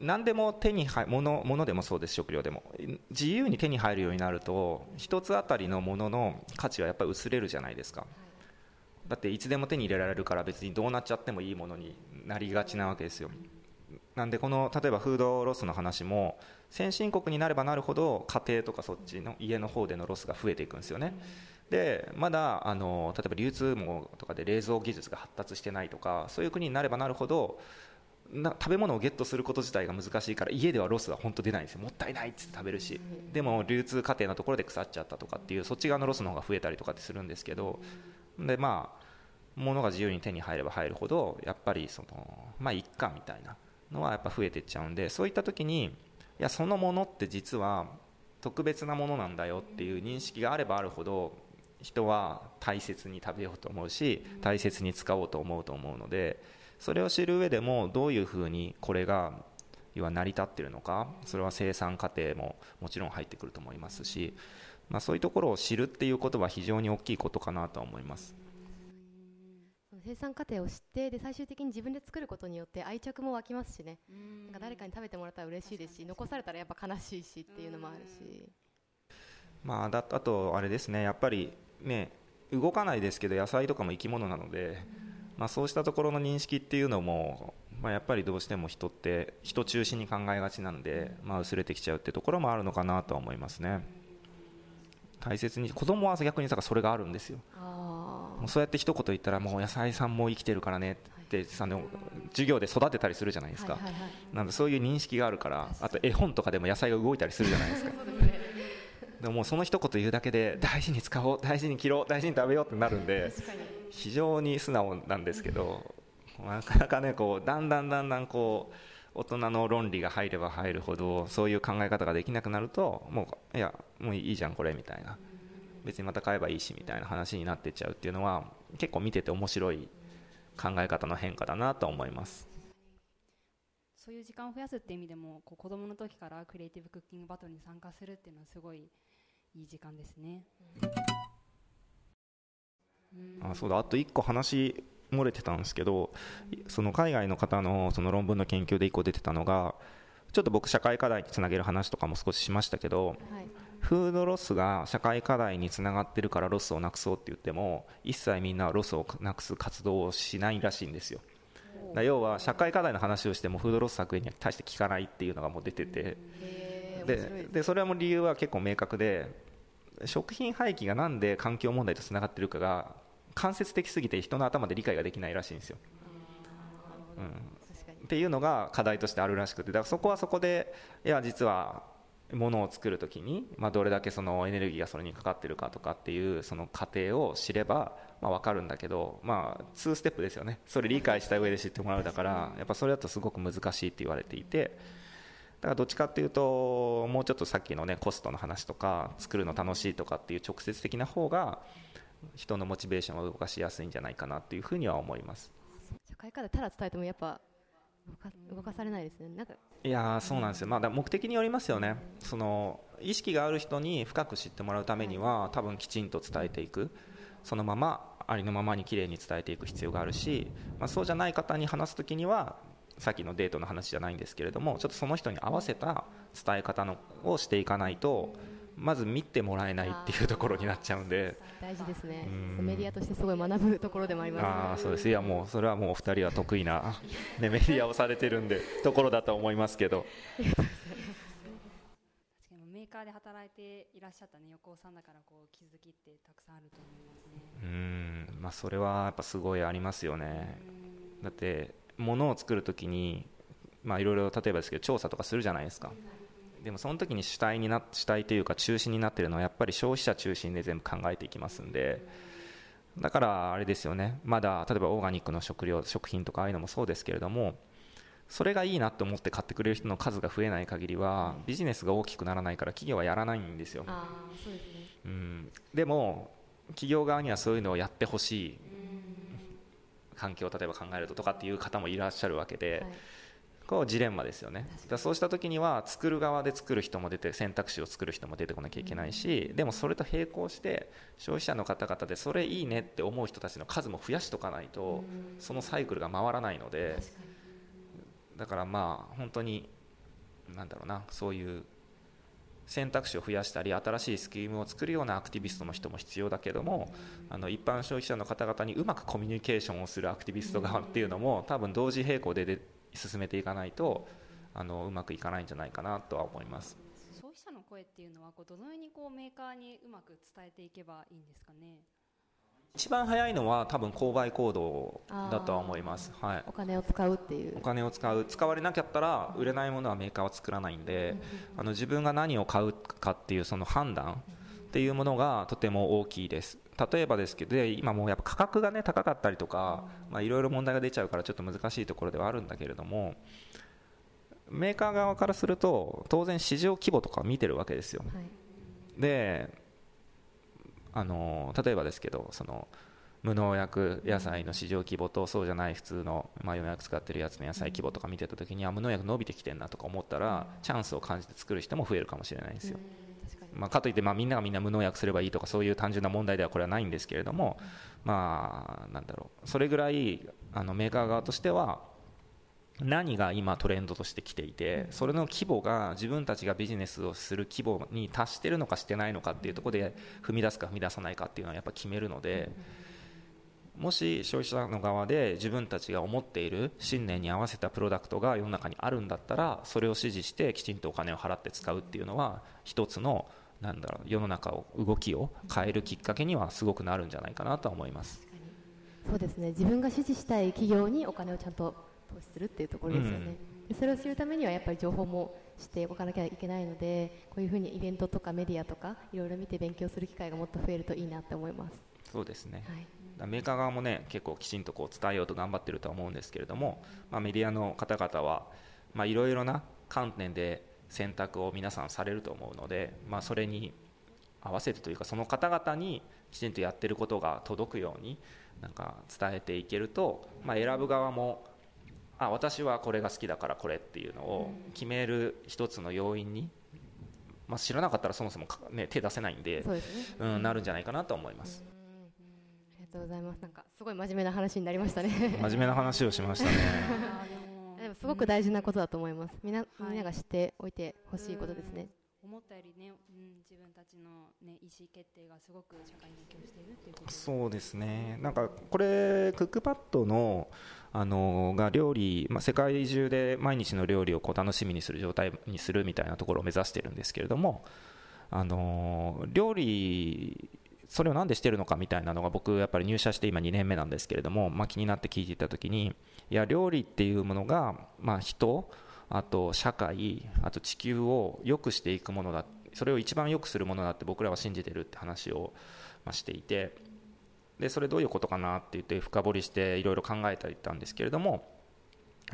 何でも手に入物物でもそうです食料でも。自由に手に入るようになると一つあたりのものの価値はやっぱり薄れるじゃないですか。だっていつでも手に入れられるから別にどうなっちゃってもいいものになりがちなわけですよ。なんでこの例えばフードロスの話も先進国になればなるほど家庭とかそっちの家の方でのロスが増えていくんですよね、でまだあの例えば流通網とかで冷蔵技術が発達してないとかそういう国になればなるほどな食べ物をゲットすること自体が難しいから家ではロスは本当出ないんですよ。もったいないっつって食べるし。でも流通過程のところで腐っちゃったとかっていうそっち側のロスの方が増えたりとかってするんですけど。でまあ物が自由に手に入れば入るほどやっぱりそのまあ一家みたいなのはやっぱ増えていっちゃうんでそういった時にいやそのものって実は特別なものなんだよっていう認識があればあるほど人は大切に食べようと思うし大切に使おうと思うと思うのでそれを知る上でもどういうふうにこれが要は成り立っているのかそれは生産過程ももちろん入ってくると思いますし、まあ、そういうところを知るっていうことは非常に大きいことかなと思います。生産過程を知ってで最終的に自分で作ることによって愛着も湧きますしね。なんか誰かに食べてもらったら嬉しいですし残されたらやっぱ悲しいしっていうのもあるし。まあ、だあと、あれですね。やっぱりね、動かないですけど野菜とかも生き物なので、まあ、そうしたところの認識っていうのもまあ、やっぱりどうしても人って人中心に考えがちなんで、まあ、薄れてきちゃうってところもあるのかなとは思いますね。大切に子供は逆にそれがあるんですよ。もうそうやって一言言ったらもう野菜さんも生きてるからねってあの授業で育てたりするじゃないですか、なんでそういう認識があるからあと絵本とかでも野菜が動いたりするじゃないですか [LAUGHS] でもその一言言うだけで大事に使おう大事に切ろう大事に食べようってなるんで非常に素直なんですけどなかなかねこうだんだんだんだんこう大人の論理が入れば入るほどそういう考え方ができなくなるともういやもういいじゃんこれみたいな。別にまた買えばいいしみたいな話になってっちゃうっていうのは結構見てて面白い考え方の変化だなと思います。そういう時間を増やすっていう意味でもこう子供の時からクリエイティブクッキングバトルに参加するっていうのはすごいいい時間ですね。あそうだ。あと1個話漏れてたんですけどその海外の方のその論文の研究で1個出てたのがちょっと僕社会課題につなげる話とかも少ししましたけど、はい、フードロスが社会課題につながってるからロスをなくそうって言っても一切みんなロスをなくす活動をしないらしいんですよ。要は社会課題の話をしてもフードロス削減には大して効かないっていうのがもう出てて。ででそれはもう理由は結構明確で食品廃棄がなんで環境問題とつながってるかが間接的すぎて人の頭で理解ができないらしいんですよ。うん、っていうのが課題としてあるらしくてだからそこはそこでいや実はものを作るときに、まあ、どれだけそのエネルギーがそれにかかってるかとかっていうその過程を知れば、まあ、分かるんだけど、まあ、2ステップですよね。それ理解した上で知ってもらうだからやっぱそれだとすごく難しいって言われていてだからどっちかっていうともうちょっとさっきのねコストの話とか作るの楽しいとかっていう直接的な方が人のモチベーションを動かしやすいんじゃないかなっていうふうには思います。社会課題ただ伝えてもやっぱ動かされないですね。なんかいやそうなんですよ、まあ、目的によりますよね。その意識がある人に深く知ってもらうためには多分きちんと伝えていく。そのままありのままにきれいに伝えていく必要があるし、まあ、そうじゃない方に話す時にはさっきのデートの話じゃないんですけれどもちょっとその人に合わせた伝え方のをしていかないとまず見てもらえないっていうところになっちゃうんで。大事ですね。メディアとしてすごい学ぶところでもあります、ね、あそうです。いやもうそれはもうお二人は得意な、[LAUGHS] ね、メディアをされてるんでところだと思いますけど。メーカーで働いていらっしゃったね横尾さんだからこう気づきってたくさんあると思いますね。うん。まあそれはやっぱすごいありますよね。だって物を作るときにまあいろいろ例えばですけど調査とかするじゃないですか、でもその時に主体にな主体というか中心になっているのはやっぱり消費者中心で全部考えていきますんで。だからあれですよね。まだ例えばオーガニックの食料食品とかああいうのもそうですけれどもそれがいいなと思って買ってくれる人の数が増えない限りはビジネスが大きくならないから企業はやらないんですよ。うん、でも企業側にはそういうのをやってほしい環境を例えば考えるととかっていう方もいらっしゃるわけで、はい。こうジレンマですよね。だそうした時には作る側で作る人も出て選択肢を作る人も出てこなきゃいけないし、でもそれと並行して消費者の方々でそれいいねって思う人たちの数も増やしとかないとそのサイクルが回らないのでだからまあ本当になんだろうなそういう選択肢を増やしたり新しいスキームを作るようなアクティビストの人も必要だけどもあの一般消費者の方々にうまくコミュニケーションをするアクティビスト側っていうのも多分同時並行でで進めていかないとあのうまくいかないんじゃないかなとは思います。消費者の声っていうのはこうどのようにこうメーカーにうまく伝えていけばいいんですかね？一番早いのは多分購買行動だとは思います、はい、お金を使うっていう。お金を使う。使われなかったら売れないものはメーカーは作らないんで、あの自分が何を買うかっていうその判断っていうものがとても大きいです。例えばですけど今もうやっぱ価格がね高かったりとかいろいろ問題が出ちゃうからちょっと難しいところではあるんだけれどもメーカー側からすると当然市場規模とか見てるわけですよ、はい、であの例えばですけどその無農薬野菜の市場規模とそうじゃない普通の、まあ、農薬使ってるやつの野菜規模とか見てた時には無農薬伸びてきてるなとか思ったらチャンスを感じて作る人も増えるかもしれないんですよ。まあ、かといって、まあ、みんながみんな無農薬すればいいとかそういう単純な問題ではこれはないんですけれども、まあ、なんだろう。それぐらいあのメーカー側としては何が今トレンドとしてきていてそれの規模が自分たちがビジネスをする規模に達しているのかしてないのかっていうところで踏み出すか踏み出さないかっていうのはやっぱ決めるのでもし消費者の側で自分たちが思っている信念に合わせたプロダクトが世の中にあるんだったらそれを支持してきちんとお金を払って使うっていうのは一つのなんだろう世の中を動きを変えるきっかけにはすごくなるんじゃないかなと思います。そうですね。自分が支持したい企業にお金をちゃんと投資するっていうところですよね、うん、それを知るためにはやっぱり情報もしておかなきゃいけないのでこういうふうにイベントとかメディアとかいろいろ見て勉強する機会がもっと増えるといいなって思います。そうですね、はい。メーカー側もね結構きちんとこう伝えようと頑張ってるとは思うんですけれども、まあ、メディアの方々はいろいろな観点で選択を皆さんされると思うので、まあ、それに合わせてというかその方々にきちんとやってることが届くようになんか伝えていけると、まあ、選ぶ側もあ私はこれが好きだからこれっていうのを決める一つの要因に、まあ、知らなかったらそもそも、ね、手出せないんで、ね、うん、なるんじゃないかなと思います。とうございます。なんかすごい真面目な話になりましたね。[LAUGHS] 真面目な話をしましたね。[LAUGHS] でもすごく大事なことだと思います。みんな、みんなが知っておいてほしいことですね。思ったよりね、うん、自分たちの、ね、意思決定がすごく社会に影響しているっていうことそうですね、なんかこれ、クックパッドのあのが料理、まあ、世界中で毎日の料理をこう楽しみにする状態にするみたいなところを目指しているんですけれども、あの料理それを何でしてるのかみたいなのが僕やっぱり入社して今2年目なんですけれども、まあ、気になって聞いていた時にいや料理っていうものが、まあ、人あと社会あと地球を良くしていくものだそれを一番良くするものだって僕らは信じてるって話を、していてでそれどういうことかなって言って深掘りしていろいろ考えたりったんですけれども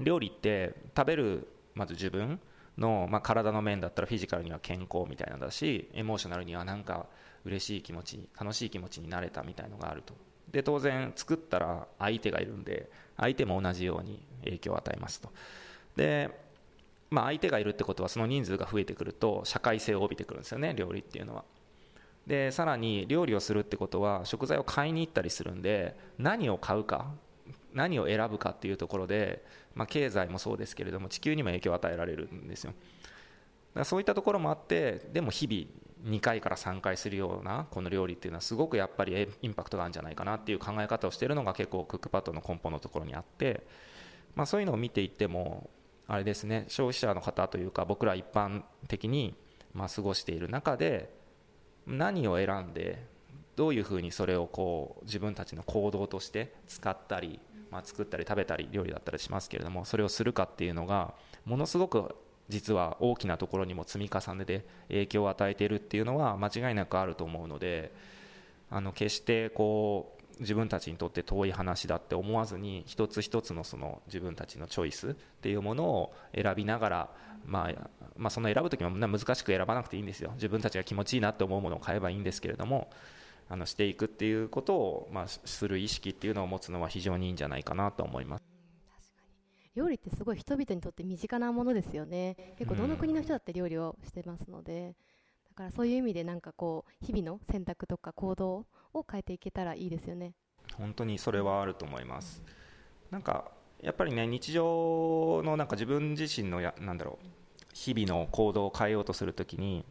料理って食べるまず自分の、まあ、体の面だったらフィジカルには健康みたいなのだしエモーショナルにはなんか嬉しい気持ち楽しい気持ちになれたみたいのがあると。で当然作ったら相手がいるんで相手も同じように影響を与えますと。で、まあ、相手がいるってことはその人数が増えてくると社会性を帯びてくるんですよね料理っていうのは。でさらに料理をするってことは食材を買いに行ったりするんで何を買うか何を選ぶかっていうところで、まあ、経済もそうですけれども地球にも影響を与えられるんですよ。だそういったところもあってでも日々2回から3回するようなこの料理っていうのはすごくやっぱりインパクトがあるんじゃないかなっていう考え方をしているのが結構クックパッドの根本のところにあって、まあ、そういうのを見ていってもあれですね消費者の方というか僕ら一般的にまあ過ごしている中で何を選んでどういうふうにそれをこう自分たちの行動として使ったり、まあ、作ったり食べたり料理だったりしますけれどもそれをするかっていうのがものすごく実は大きなところにも積み重ねで影響を与えているっていうのは間違いなくあると思うのであの決してこう自分たちにとって遠い話だって思わずに一つ一つのその自分たちのチョイスっていうものを選びながら、まあ、まあその選ぶ時も難しく選ばなくていいんですよ。自分たちが気持ちいいなって思うものを買えばいいんですけれどもあのしていくっていうことを、まあ、する意識っていうのを持つのは非常にいいんじゃないかなと思います。料理ってすごい人々にとって身近なものですよね。結構どの国の人だって料理をしてますので、だからそういう意味でなんかこう日々の選択とか行動を変えていけたらいいですよね本当にそれはあると思います、なんかやっぱりね日常のなんか自分自身のやなんだろう日々の行動を変えようとするときに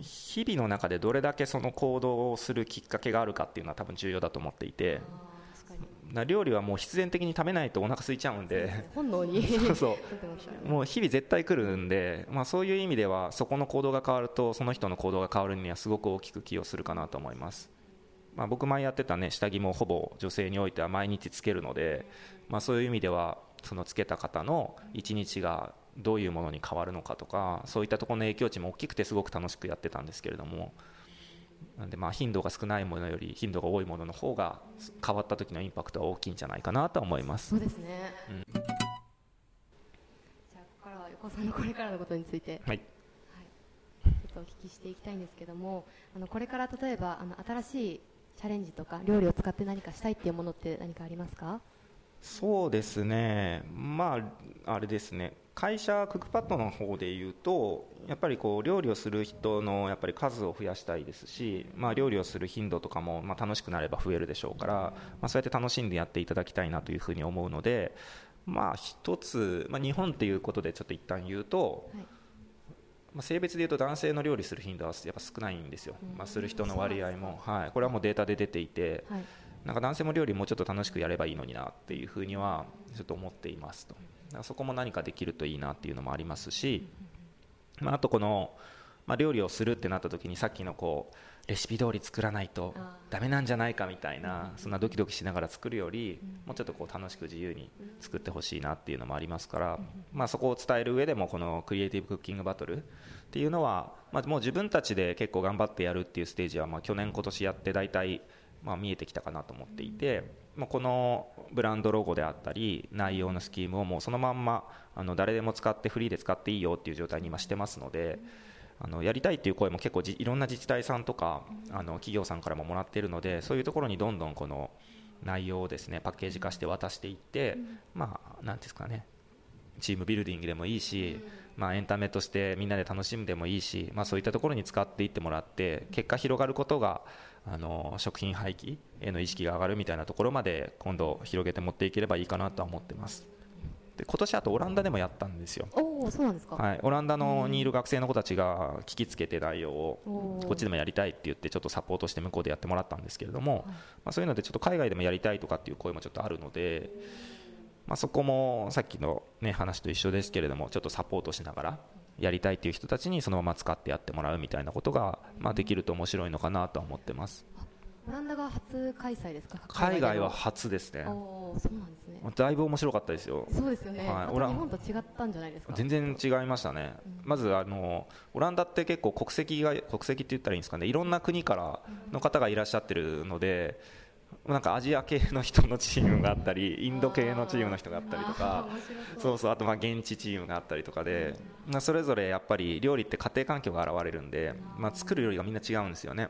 日々の中でどれだけその行動をするきっかけがあるかっていうのは多分重要だと思っていて。な料理はもう必然的に食べないとお腹空いちゃうんで。本能にそうそう。[LAUGHS] もう日々絶対来るんで、まあ、そういう意味ではそこの行動が変わるとその人の行動が変わるにはすごく大きく寄与するかなと思います、まあ、僕前やってたね下着もほぼ女性においては毎日つけるので、まあ、そういう意味ではそのつけた方の一日がどういうものに変わるのかとかそういったところの影響値も大きくてすごく楽しくやってたんですけれどもなんでまあ頻度が少ないものより頻度が多いものの方が変わった時のインパクトは大きいんじゃないかなと思います。そうですね、うん、じゃあここからは横尾さんのこれからのことについて、はい、はい、ちょっとお聞きしていきたいんですけどもあのこれから例えばあの新しいチャレンジとか料理を使って何かしたいっていうものって何かありますか？そうですね。まああれですね会社クックパッドの方でいうとやっぱりこう料理をする人のやっぱり数を増やしたいですし、まあ、料理をする頻度とかもまあ楽しくなれば増えるでしょうから、まあ、そうやって楽しんでやっていただきたいなというふうに思うので、まあ、一つ、まあ、日本っていうことでちょっと一旦言うと、はい。まあ、性別でいうと男性の料理する頻度はやっぱ少ないんですよ、まあ、する人の割合も、はい、これはもうデータで出ていて、はい。なんか男性も料理もうちょっと楽しくやればいいのになっていうふうにはちょっと思っていますとそこも何かできるといいなっていうのもありますし、まあ、あとこの、まあ、料理をするってなった時にさっきのこうレシピ通り作らないとダメなんじゃないかみたいなそんなドキドキしながら作るよりもうちょっとこう楽しく自由に作ってほしいなっていうのもありますからまあそこを伝える上でもこのクリエイティブクッキングバトルっていうのはまあもう自分たちで結構頑張ってやるっていうステージはまあ去年今年やって大体まあ見えてきたかなと思っていてまこのブランドロゴであったり内容のスキームをもうそのまんまあの誰でも使ってフリーで使っていいよっていう状態に今してますので。あのやりたいっていう声も結構いろんな自治体さんとかあの企業さんからももらっているのでそういうところにどんどんこの内容をですねパッケージ化して渡していって、まあなんですかねチームビルディングでもいいし、まあ、エンタメとしてみんなで楽しむでもいいし、まあ、そういったところに使っていってもらって結果広がることがあの食品廃棄への意識が上がるみたいなところまで今度広げて持っていければいいかなとは思ってます。で今年あとオランダでもやったんですよ。おそうなんですか、はい、オランダのにいる学生の子たちが聞きつけて内容をこっちでもやりたいって言ってちょっとサポートして向こうでやってもらったんですけれども、まあ、そういうのでちょっと海外でもやりたいとかっていう声もちょっとあるので、まあ、そこもさっきの、ね、話と一緒ですけれどもちょっとサポートしながらやりたいっていう人たちにそのまま使ってやってもらうみたいなことが、まあ、できると面白いのかなとは思ってます。オランダが初開催ですか？海外は初ですね。そうなんですね。だいぶ面白かったですよ。そうですよね、はい、日本と違ったんじゃないですか？全然違いましたね、うん、まずあのオランダって結構国籍が国籍って言ったらいいんですかね。いろんな国からの方がいらっしゃってるので、なんかアジア系の人のチームがあったりインド系のチームの人があったりとかそう。そうあとまあ現地チームがあったりとかで、まあ、それぞれやっぱり料理って家庭環境が現れるんで、まあ、作る料理がみんな違うんですよね。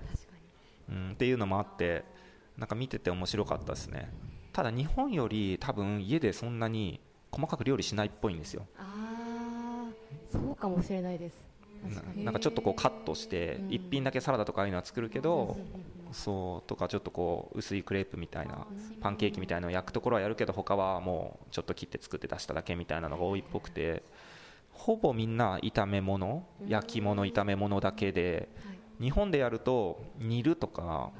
うん、っていうのもあってなんか見てて面白かったですね。ただ日本より多分家でそんなに細かく料理しないっぽいんですよ。ああそうかもしれないです。なんかちょっとこうカットして一品だけサラダとかああいうのは作るけどそうとかちょっとこう薄いクレープみたいなパンケーキみたいなのを焼くところはやるけど他はもうちょっと切って作って出しただけみたいなのが多いっぽくてほぼみんな炒め物焼き物炒め物だけで日本でやると煮るとか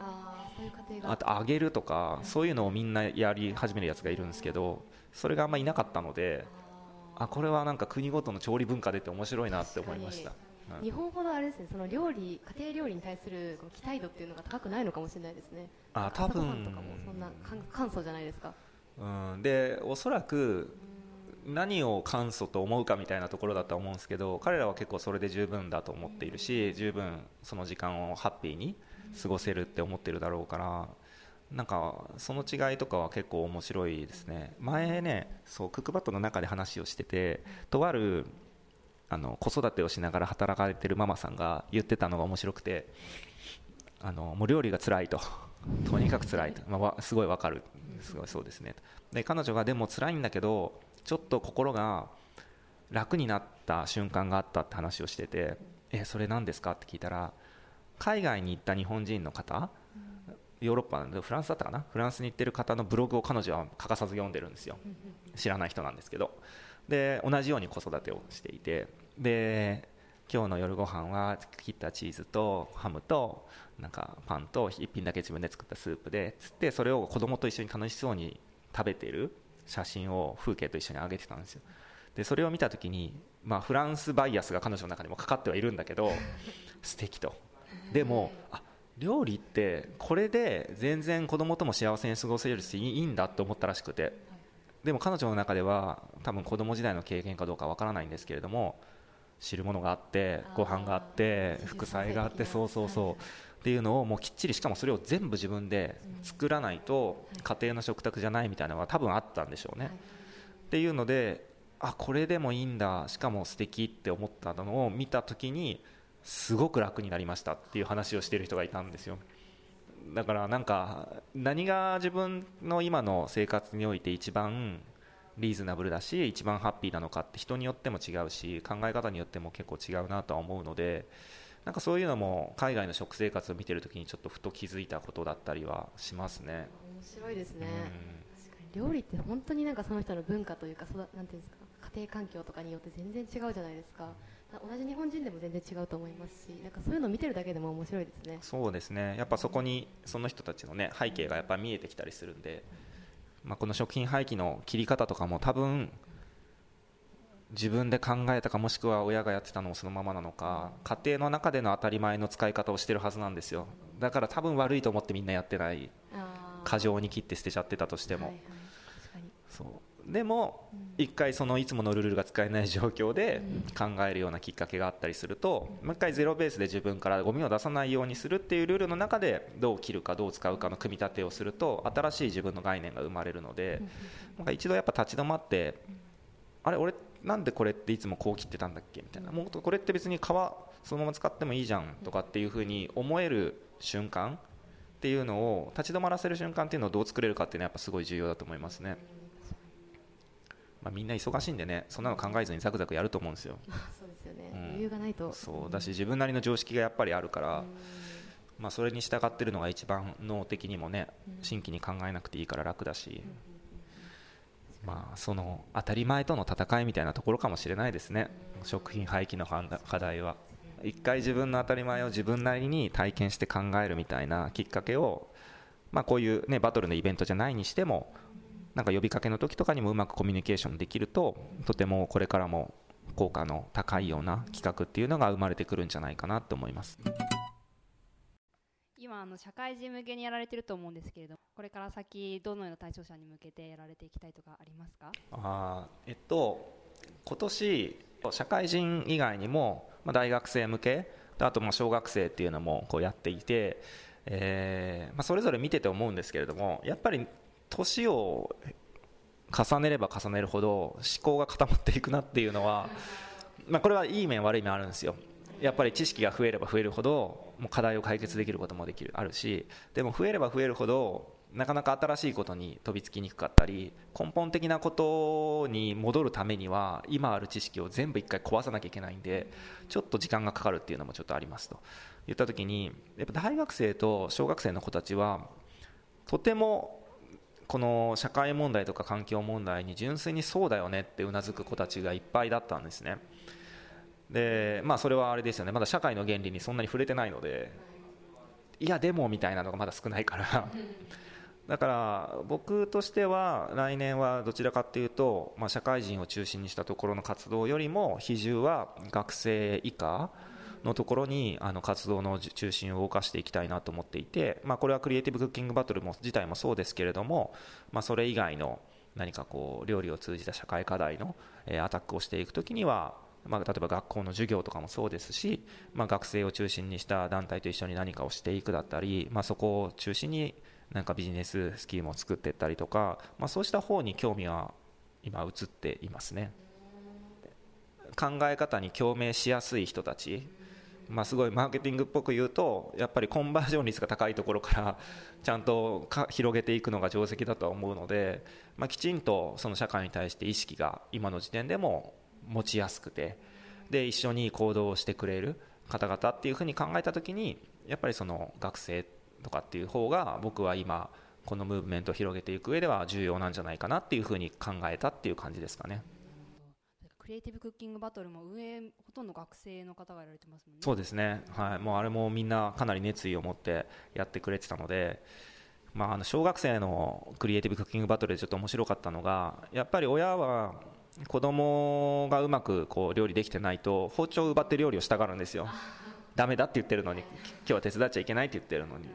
あと揚げるとかそういうのをみんなやり始めるやつがいるんですけどそれがあんまりいなかったのであこれはなんか国ごとの調理文化でって面白いなって思いました。うん、日本ほどあれですね、その料理、家庭料理に対する期待度っていうのが高くないのかもしれないですね。あ、多分。とかもそんな簡素じゃないですか。うん、で、おそらく。何を簡素と思うかみたいなところだと思うんですけど彼らは結構それで十分だと思っているし十分その時間をハッピーに過ごせるって思ってるだろうからなんかその違いとかは結構面白いですね前ねそうクックパッドの中で話をしててとあるあの子育てをしながら働かれてるママさんが言ってたのが面白くてあのもう料理が辛いと。[LAUGHS] とにかく辛いと、まあ、すごいわかる。すごいそうですね。で彼女がでも辛いんだけどちょっと心が楽になった瞬間があったって話をしててえそれ何ですかって聞いたら海外に行った日本人の方ヨーロッパフランスだったかな？フランスに行ってる方のブログを彼女は欠かさず読んでるんですよ。知らない人なんですけど。で同じように子育てをしていてで今日の夜ご飯は切ったチーズとハムとなんかパンと一品だけ自分で作ったスープでつってそれを子供と一緒に楽しそうに食べている写真を風景と一緒に上げてたんですよ。でそれを見た時に、まあ、フランスバイアスが彼女の中にもかかってはいるんだけど [LAUGHS] 素敵と。でもあ料理ってこれで全然子供とも幸せに過ごせるしいいんだって思ったらしくて。でも彼女の中では多分子供時代の経験かどうかわからないんですけれども汁物があってご飯があって副菜があってそうそうそう。っていうのをもうきっちりしかもそれを全部自分で作らないと家庭の食卓じゃないみたいなのが多分あったんでしょうね。っていうのであこれでもいいんだしかも素敵って思ったのを見た時にすごく楽になりましたっていう話をしている人がいたんですよ。だからなんか何が自分の今の生活において一番リーズナブルだし一番ハッピーなのかって人によっても違うし考え方によっても結構違うなとは思うのでなんかそういうのも海外の食生活を見てるときにちょっとふと気づいたことだったりはしますね。面白いですね、確かに料理って本当になんかその人の文化というかそなんていうんですか庭環境とかによって全然違うじゃないですか同じ日本人でも全然違うと思いますしなんかそういうのを見てるだけでも面白いですね。そうですね。やっぱそこにその人たちのね背景がやっぱ見えてきたりするんで、まあ、この食品廃棄の切り方とかも多分自分で考えたかもしくは親がやってたのもそのままなのか家庭の中での当たり前の使い方をしてるはずなんですよ。だから多分悪いと思ってみんなやってない。過剰に切って捨てちゃってたとしても、はいはい、そうでも、うん、一回そのいつものルールが使えない状況で考えるようなきっかけがあったりすると、もう一回ゼロベースで自分からゴミを出さないようにするっていうルールの中でどう切るかどう使うかの組み立てをすると新しい自分の概念が生まれるので、なんか一度やっぱ立ち止まって、あれ俺なんでこれっていつもこう切ってたんだっけみたいなもうこれって別に皮そのまま使ってもいいじゃんとかっていうふうに思える瞬間っていうのを立ち止まらせる瞬間っていうのをどう作れるかっていうのはやっぱすごい重要だと思いますね。まあ、みんな忙しいんでねそんなの考えずにザクザクやると思うんですよ。[LAUGHS] そうですよね、うん、余裕がないと。そうだし自分なりの常識がやっぱりあるから、まあ、それに従ってるのが一番脳的にもね新規に考えなくていいから楽だし。まあ、その当たり前との戦いみたいなところかもしれないですね、食品廃棄の課題は。一回自分の当たり前を自分なりに体験して考えるみたいなきっかけを、まあ、こういう、ね、バトルのイベントじゃないにしてもなんか呼びかけの時とかにもうまくコミュニケーションできるととてもこれからも効果の高いような企画っていうのが生まれてくるんじゃないかなと思います。今あの社会人向けにやられてると思うんですけれどこれから先どのような対象者に向けてやられていきたいとかありますか？あえっと今年社会人以外にも、まあ、大学生向けあとまあ小学生っていうのもこうやっていて、えーまあ、それぞれ見てて思うんですけれどもやっぱり年を重ねれば重ねるほど思考が固まっていくなっていうのは、まあ、これはいい面悪い面あるんですよ。やっぱり知識が増えれば増えるほどもう課題を解決できることもできるあるしでも増えれば増えるほどなかなか新しいことに飛びつきにくかったり根本的なことに戻るためには今ある知識を全部一回壊さなきゃいけないんでちょっと時間がかかるっていうのもちょっとありますと。言った時にやっぱ大学生と小学生の子たちはとてもこの社会問題とか環境問題に純粋にそうだよねってうなずく子たちがいっぱいだったんですね。でまあそれはあれですよね。まだ社会の原理にそんなに触れてないのでいやでもみたいなのがまだ少ないから。[LAUGHS] だから僕としては来年はどちらかというと、まあ、社会人を中心にしたところの活動よりも比重は学生以下のところにあの活動の中心を動かしていきたいなと思っていて、まあ、これはクリエイティブクッキングバトルも自体もそうですけれども、まあ、それ以外の何かこう料理を通じた社会課題の、えアタックをしていくときにはまあ、例えば学校の授業とかもそうですし、まあ、学生を中心にした団体と一緒に何かをしていくだったり、まあ、そこを中心になんかビジネススキームを作っていったりとか、まあ、そうした方に興味は今移っていますね。考え方に共鳴しやすい人たち、まあ、すごいマーケティングっぽく言うとやっぱりコンバージョン率が高いところから [LAUGHS] ちゃんとか広げていくのが定石だとは思うので、まあ、きちんとその社会に対して意識が今の時点でも持ちやすくてで一緒に行動をしてくれる方々っていうふうに考えた時にやっぱりその学生とかっていう方が僕は今このムーブメントを広げていく上では重要なんじゃないかなっていうふうに考えたっていう感じですかね。クリエイティブクッキングバトルも上ほとんど学生の方がやられてますもんね。そうですね。はい、もうあれもみんなかなり熱意を持ってやってくれてたので、まああの小学生のクリエイティブクッキングバトルでちょっと面白かったのが、やっぱり親は子供がうまくこう料理できてないと包丁を奪って料理をしたがるんですよ。ダメだって言ってるのに。今日は手伝っちゃいけないって言ってるのに。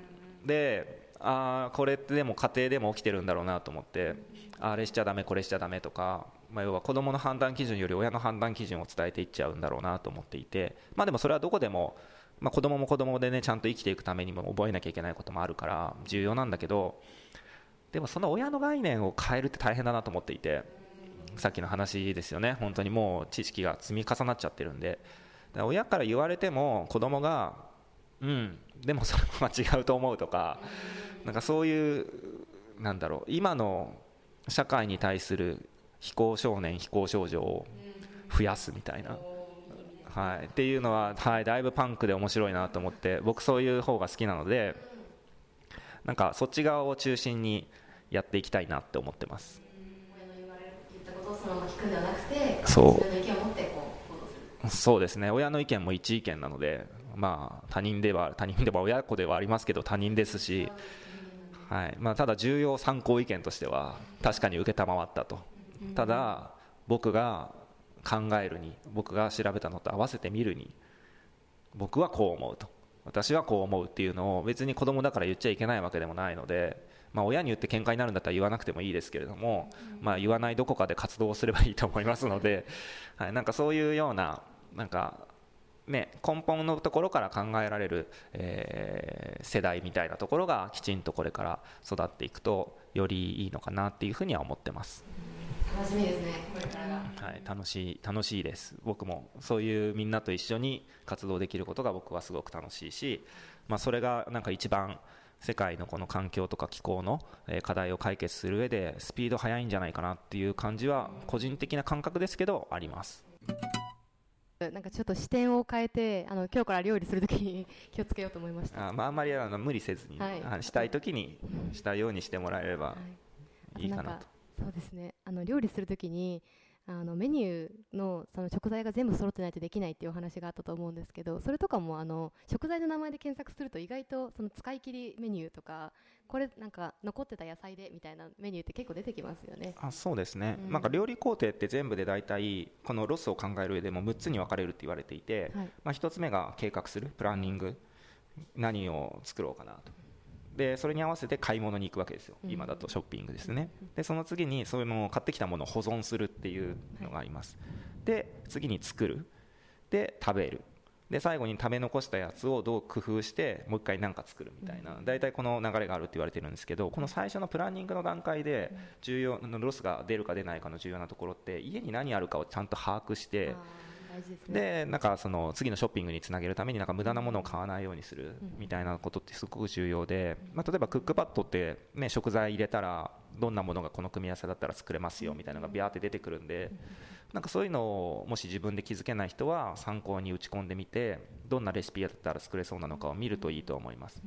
でああこれってでも家庭でも起きてるんだろうなと思ってあれしちゃだめこれしちゃだめとか、まあ、要は子供の判断基準より親の判断基準を伝えていっちゃうんだろうなと思っていてまあでもそれはどこでもまあ、子供もも子供でねちゃんと生きていくためにも覚えなきゃいけないこともあるから重要なんだけどでもその親の概念を変えるって大変だなと思っていてさっきの話ですよね。本当にもう知識が積み重なっちゃってるんで。親から言われても子供がうんでもそれも間違うと思うとかなんかそういうなんだろう今の社会に対する非行少年非行少女を増やすみたいな、はい、っていうのは、はい、だいぶパンクで面白いなと思って僕そういう方が好きなのでなんかそっち側を中心にやっていきたいなって思ってます。そう。そうですね。親の意見も一意見なので、まあ、他人では他人では親子ではありますけど他人ですし、はい。まあ、ただ重要参考意見としては確かに承ったと。ただ僕が考えるに僕が調べたのと合わせてみるに僕はこう思うと。私はこう思うっていうのを別に子供だから言っちゃいけないわけでもないので、まあ、親に言って喧嘩になるんだったら言わなくてもいいですけれども、まあ、言わないどこかで活動をすればいいと思いますので、はい、なんかそういうようななんか、ね、根本のところから考えられる、えー世代みたいなところがきちんとこれから育っていくとよりいいのかなっていうふうには思ってます。楽しみですねこれからが。はい、楽しい楽しいです。僕もそういうみんなと一緒に活動できることが僕はすごく楽しいし、まあ、それがなんか一番世界のこの環境とか気候のえー課題を解決する上でスピード速いんじゃないかなっていう感じは個人的な感覚ですけどありますなんかちょっと視点を変えてあの今日から料理するときに [LAUGHS] 気をつけようと思いました。あ,、まあ、あんまりあの無理せずに、はい。あしたい時にしたようにしてもらえればはい。いいかなと。あとんかそうですね。あの料理するときにあのメニューのその食材が全部揃ってないとできないっていうお話があったと思うんですけどそれとかもあの食材の名前で検索すると意外とその使い切りメニューとかこれなんか残ってた野菜でみたいなメニューって結構出てきますよね。あそうですね、うん。なんか料理工程って全部で大体このロスを考える上でも6つに分かれるって言われていて、はい。まあ、1つ目が計画するプランニング。何を作ろうかなとでそれに合わせて買い物に行くわけですよ、うん。今だとショッピングですね。でその次にそういうのを買ってきたものを保存するっていうのがあります、で次に作る。で食べる。で最後に食べ残したやつをどう工夫してもう一回何か作るみたいな、大体この流れがあるって言われてるんですけどこの最初のプランニングの段階で重要ロスが出るか出ないかの重要なところって家に何あるかをちゃんと把握してですね。でなんかその次のショッピングにつなげるためになんか無駄なものを買わないようにするみたいなことってすごく重要で、まあ、例えばクックパッドって、ね、食材入れたらどんなものがこの組み合わせだったら作れますよみたいなのがビャーって出てくるんでなんかそういうのをもし自分で気づけない人は参考に打ち込んでみてどんなレシピだったら作れそうなのかを見るといいと思います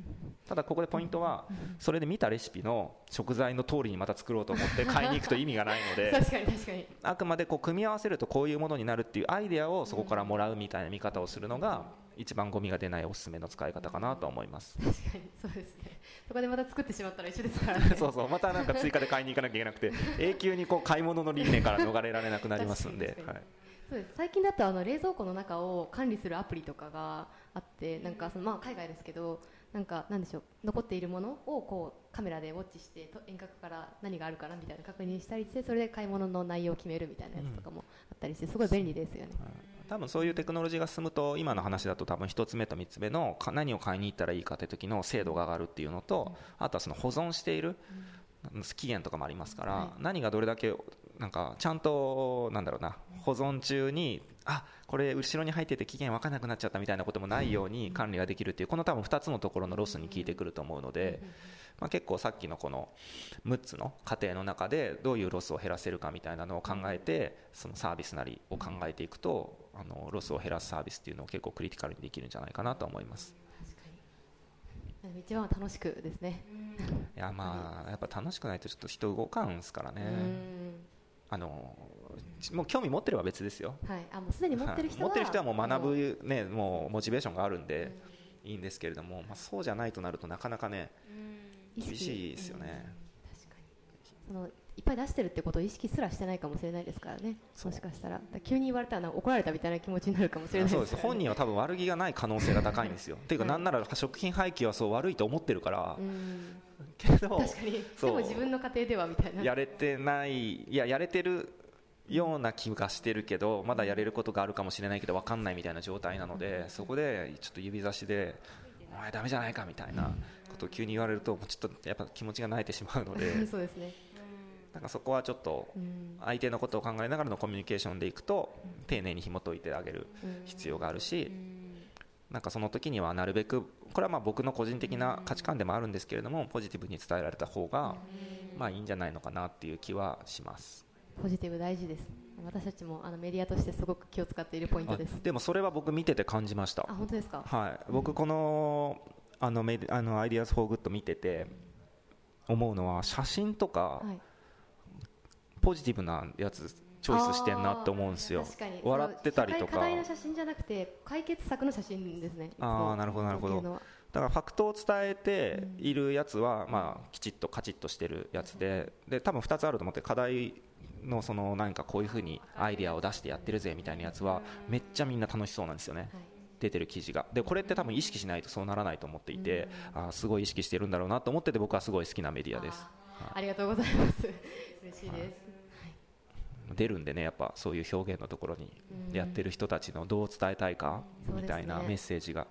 ただここでポイントはそれで見たレシピの食材の通りにまた作ろうと思って [LAUGHS] 買いに行くと意味がないので確かに確かに。あくまでこう組み合わせるとこういうものになるっていうアイデアをそこからもらうみたいな見方をするのが一番ゴミが出ないおすすめの使い方かなと思います。確かにそうですね。そこでまた作ってしまったら一緒ですからね。[LAUGHS] そうそう。またなんか追加で買いに行かなきゃいけなくて [LAUGHS] 永久にこう買い物の輪廻から逃れられなくなりますんで。はい。そうです。最近だとあの冷蔵庫の中を管理するアプリとかがあってなんかそのまあ海外ですけどなんかなんでしょう。残っているものをこうカメラでウォッチしてと遠隔から何があるかなみたいな確認したりしてそれで買い物の内容を決めるみたいなやつとかもあったりしてすごい便利ですよね。多分そういうテクノロジーが進むと今の話だと多分1つ目と3つ目のか何を買いに行ったらいいかって時の精度が上がるっていうのとあとはその保存している期限とかもありますから、はい。何がどれだけなんかちゃんとなんだろうな保存中にあこれ後ろに入ってて期限分からなくなっちゃったみたいなこともないように管理ができるっていうこの多分2つのところのロスに効いてくると思うので、まあ、結構さっきのこの6つの過程の中でどういうロスを減らせるかみたいなのを考えてそのサービスなりを考えていくとあのロスを減らすサービスっていうのを結構クリティカルにできるんじゃないかなと思います。一番は楽しくですね。いやまあやっぱ楽しくないとちょっと人動かんすからね。あのもう興味持ってれば別ですよ。うんはい。あもうすでに持ってる人ははい。持ってる人はもう学ぶねもうモチベーションがあるんでいいんですけれども、まあ、そうじゃないとなるとなかなかね厳しいですよね。確かに。そのいっぱい出してるってことを意識すらしてないかもしれないですからね。もしかしたら。ら急に言われたら怒られたみたいな気持ちになるかもしれないそうです。す本人は多分悪気がない可能性が高いんですよ。[LAUGHS] っていうかはいなんなら食品廃棄はそう悪いと思ってるから、うん。けど確かに。そう。でも自分の家庭ではみたいな。やれてないいややれてるような気がしてるけどまだやれることがあるかもしれないけど分かんないみたいな状態なのでそこでちょっと指差しで「お前ダメじゃないか」みたいなことを急に言われるとちょっとやっぱ気持ちが慣れてしまうので。[LAUGHS] そうですねなんかそこはちょっとうん。相手のことを考えながらのコミュニケーションでいくと丁寧に紐解いてあげる必要があるしなんかその時にはなるべくこれはまあ僕の個人的な価値観でもあるんですけれどもポジティブに伝えられた方がまあいいんじゃないのかなっていう気はします。ポジティブ大事です。私たちもあのメディアとしてすごく気を使っているポイントです。あでもそれは僕見てて感じました。あ本当ですか？はい。僕このあのメディあの IDEAS FOR GOOD 見てて思うのは写真とかはいポジティブなやつチョイスしてんなって思うんですよ。笑ってたりとか。課題の写真じゃなくて解決策の写真ですね。あーなるほどなるほど。だからファクトを伝えているやつは、まあ、きちっとカチッとしてるやつでで多分2つあると思って課題のその何かこういうふうにアイデアを出してやってるぜみたいなやつはめっちゃみんな楽しそうなんですよね。はい。出てる記事が。でこれって多分意識しないとそうならないと思っていてあーすごい意識してるんだろうなと思ってて僕はすごい好きなメディアです。ありがとうございます。嬉しいです出るんでねやっぱそういう表現のところにやってる人たちのどう伝えたいかみたいなメッセージが。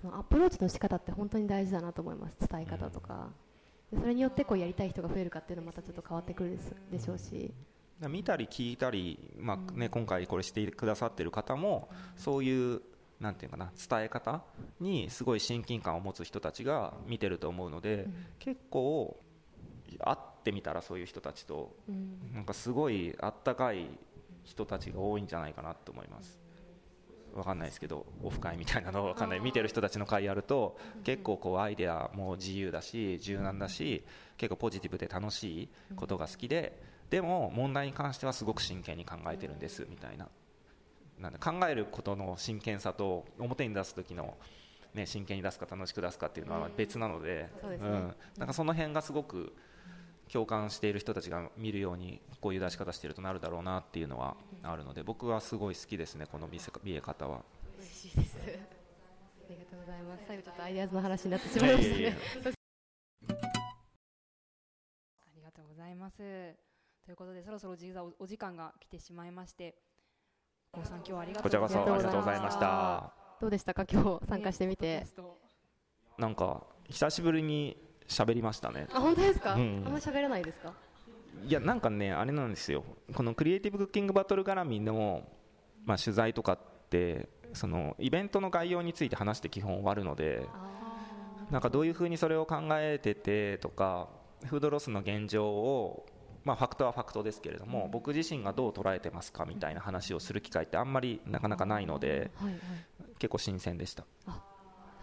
そのアプローチの仕方って本当に大事だなと思います。伝え方とか、でそれによってこうやりたい人が増えるかっていうのもまたちょっと変わってくるですでしょうし、見たり聞いたり、まあね、今回これしてくださってる方もそういうなんていうかな伝え方にすごい親近感を持つ人たちが見てると思うので、結構会ってみたらそういう人たちとうん。なんかすごいあったかい人たちが多いんじゃないかなと思います。わかんないですけどオフ会みたいなのわかんない。見てる人たちの会やると結構こうアイデアも自由だし柔軟だし結構ポジティブで楽しいことが好きででも問題に関してはすごく真剣に考えてるんですみたいな。なんで考えることの真剣さと表に出す時のね、真剣に出すか楽しく出すかっていうのは別なので,、そうん、なんかその辺がすごく共感している人たちが見るようにこういう出し方してるとなるだろうなっていうのはあるので僕はすごい好きですねこの見せ見え方は。嬉しいです。ありがとうございます。最後ちょっとアイデアズの話になってしまいましたね。やありがとうございます。ということでそろそろおお時間が来てしまいまして、ごさん今日はありがとこちらこそありがとうございましあた。どうでしたか？今日参加してみて、なんか久しぶりに喋りましたね。あ本当ですか、うん。あんま喋れないですか？いやなんかねあれなんですよ。このクリエイティブクッキングバトル絡みの、まあ、取材とかってそのイベントの概要について話して基本終わるのでなんかどういうふうにそれを考えててとかフードロスの現状を、まあ、ファクトはファクトですけれども、僕自身がどう捉えてますかみたいな話をする機会ってあんまりなかなかないのではいはい。結構新鮮でした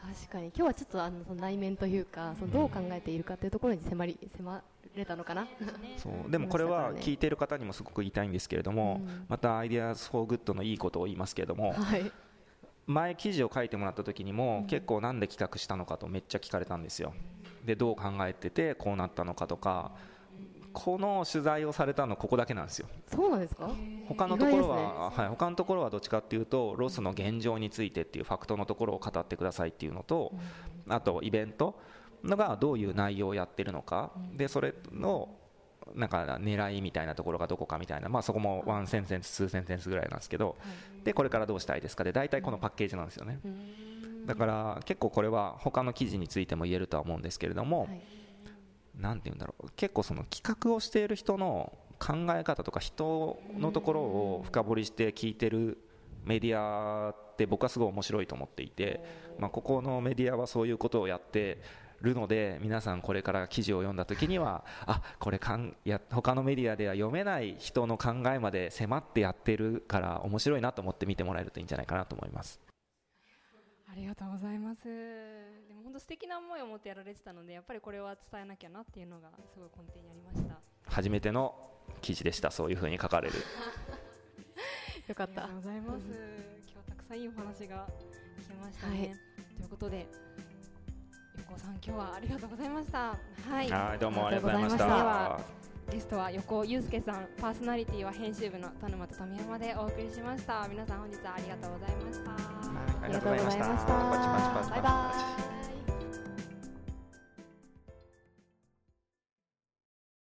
確かに。今日はちょっとあのその内面というかそのどう考えているかというところに迫り迫れたのかな？そう。[LAUGHS] でもこれは聞いている方にもすごく言いたいんですけれども、うん。また IDEAS FOR GOOD のいいことを言いますけれども、はい。前記事を書いてもらった時にも、結構なんで企画したのかとめっちゃ聞かれたんですよ。でどう考えててこうなったのかとかこの取材をされたのここだけなんですよ。そうなんですか？他のところ以外は、はい、他のところはどっちかっていうとロスの現状についてっていうファクトのところを語ってくださいっていうのと、あとイベントのがどういう内容をやってるのか、でそれのなんか狙いみたいなところがどこかみたいな、まあ、そこも one sentence、two sentence ぐらいなんですけど、でこれからどうしたいですか？で大体このパッケージなんですよね。だから結構これは他の記事についても言えるとは思うんですけれども、はいなんて言うんだろう結構その企画をしている人の考え方とか人のところを深掘りして聞いてるメディアって僕はすごい面白いと思っていて、まあ、ここのメディアはそういうことをやってるので皆さんこれから記事を読んだ時にはあこれかんや他のメディアでは読めない人の考えまで迫ってやってるから面白いなと思って見てもらえるといいんじゃないかなと思います。ありがとうございます。でも本当素敵な思いを持ってやられてたので、やっぱりこれは伝えなきゃなっていうのがすごい根底にありました。初めての記事でしたそういうふうに書かれるよかったありがとうございます。今日はたくさんいいお話が聞けましたね。はいということで、横尾さん今日はありがとうございました。はい。はいどうもありがとうございましたゲストは横尾祐介さんパーソナリティは編集部の田沼と富山でお送りしました。皆さん本日はありがとうございました、ありがとうございました。バイバイ。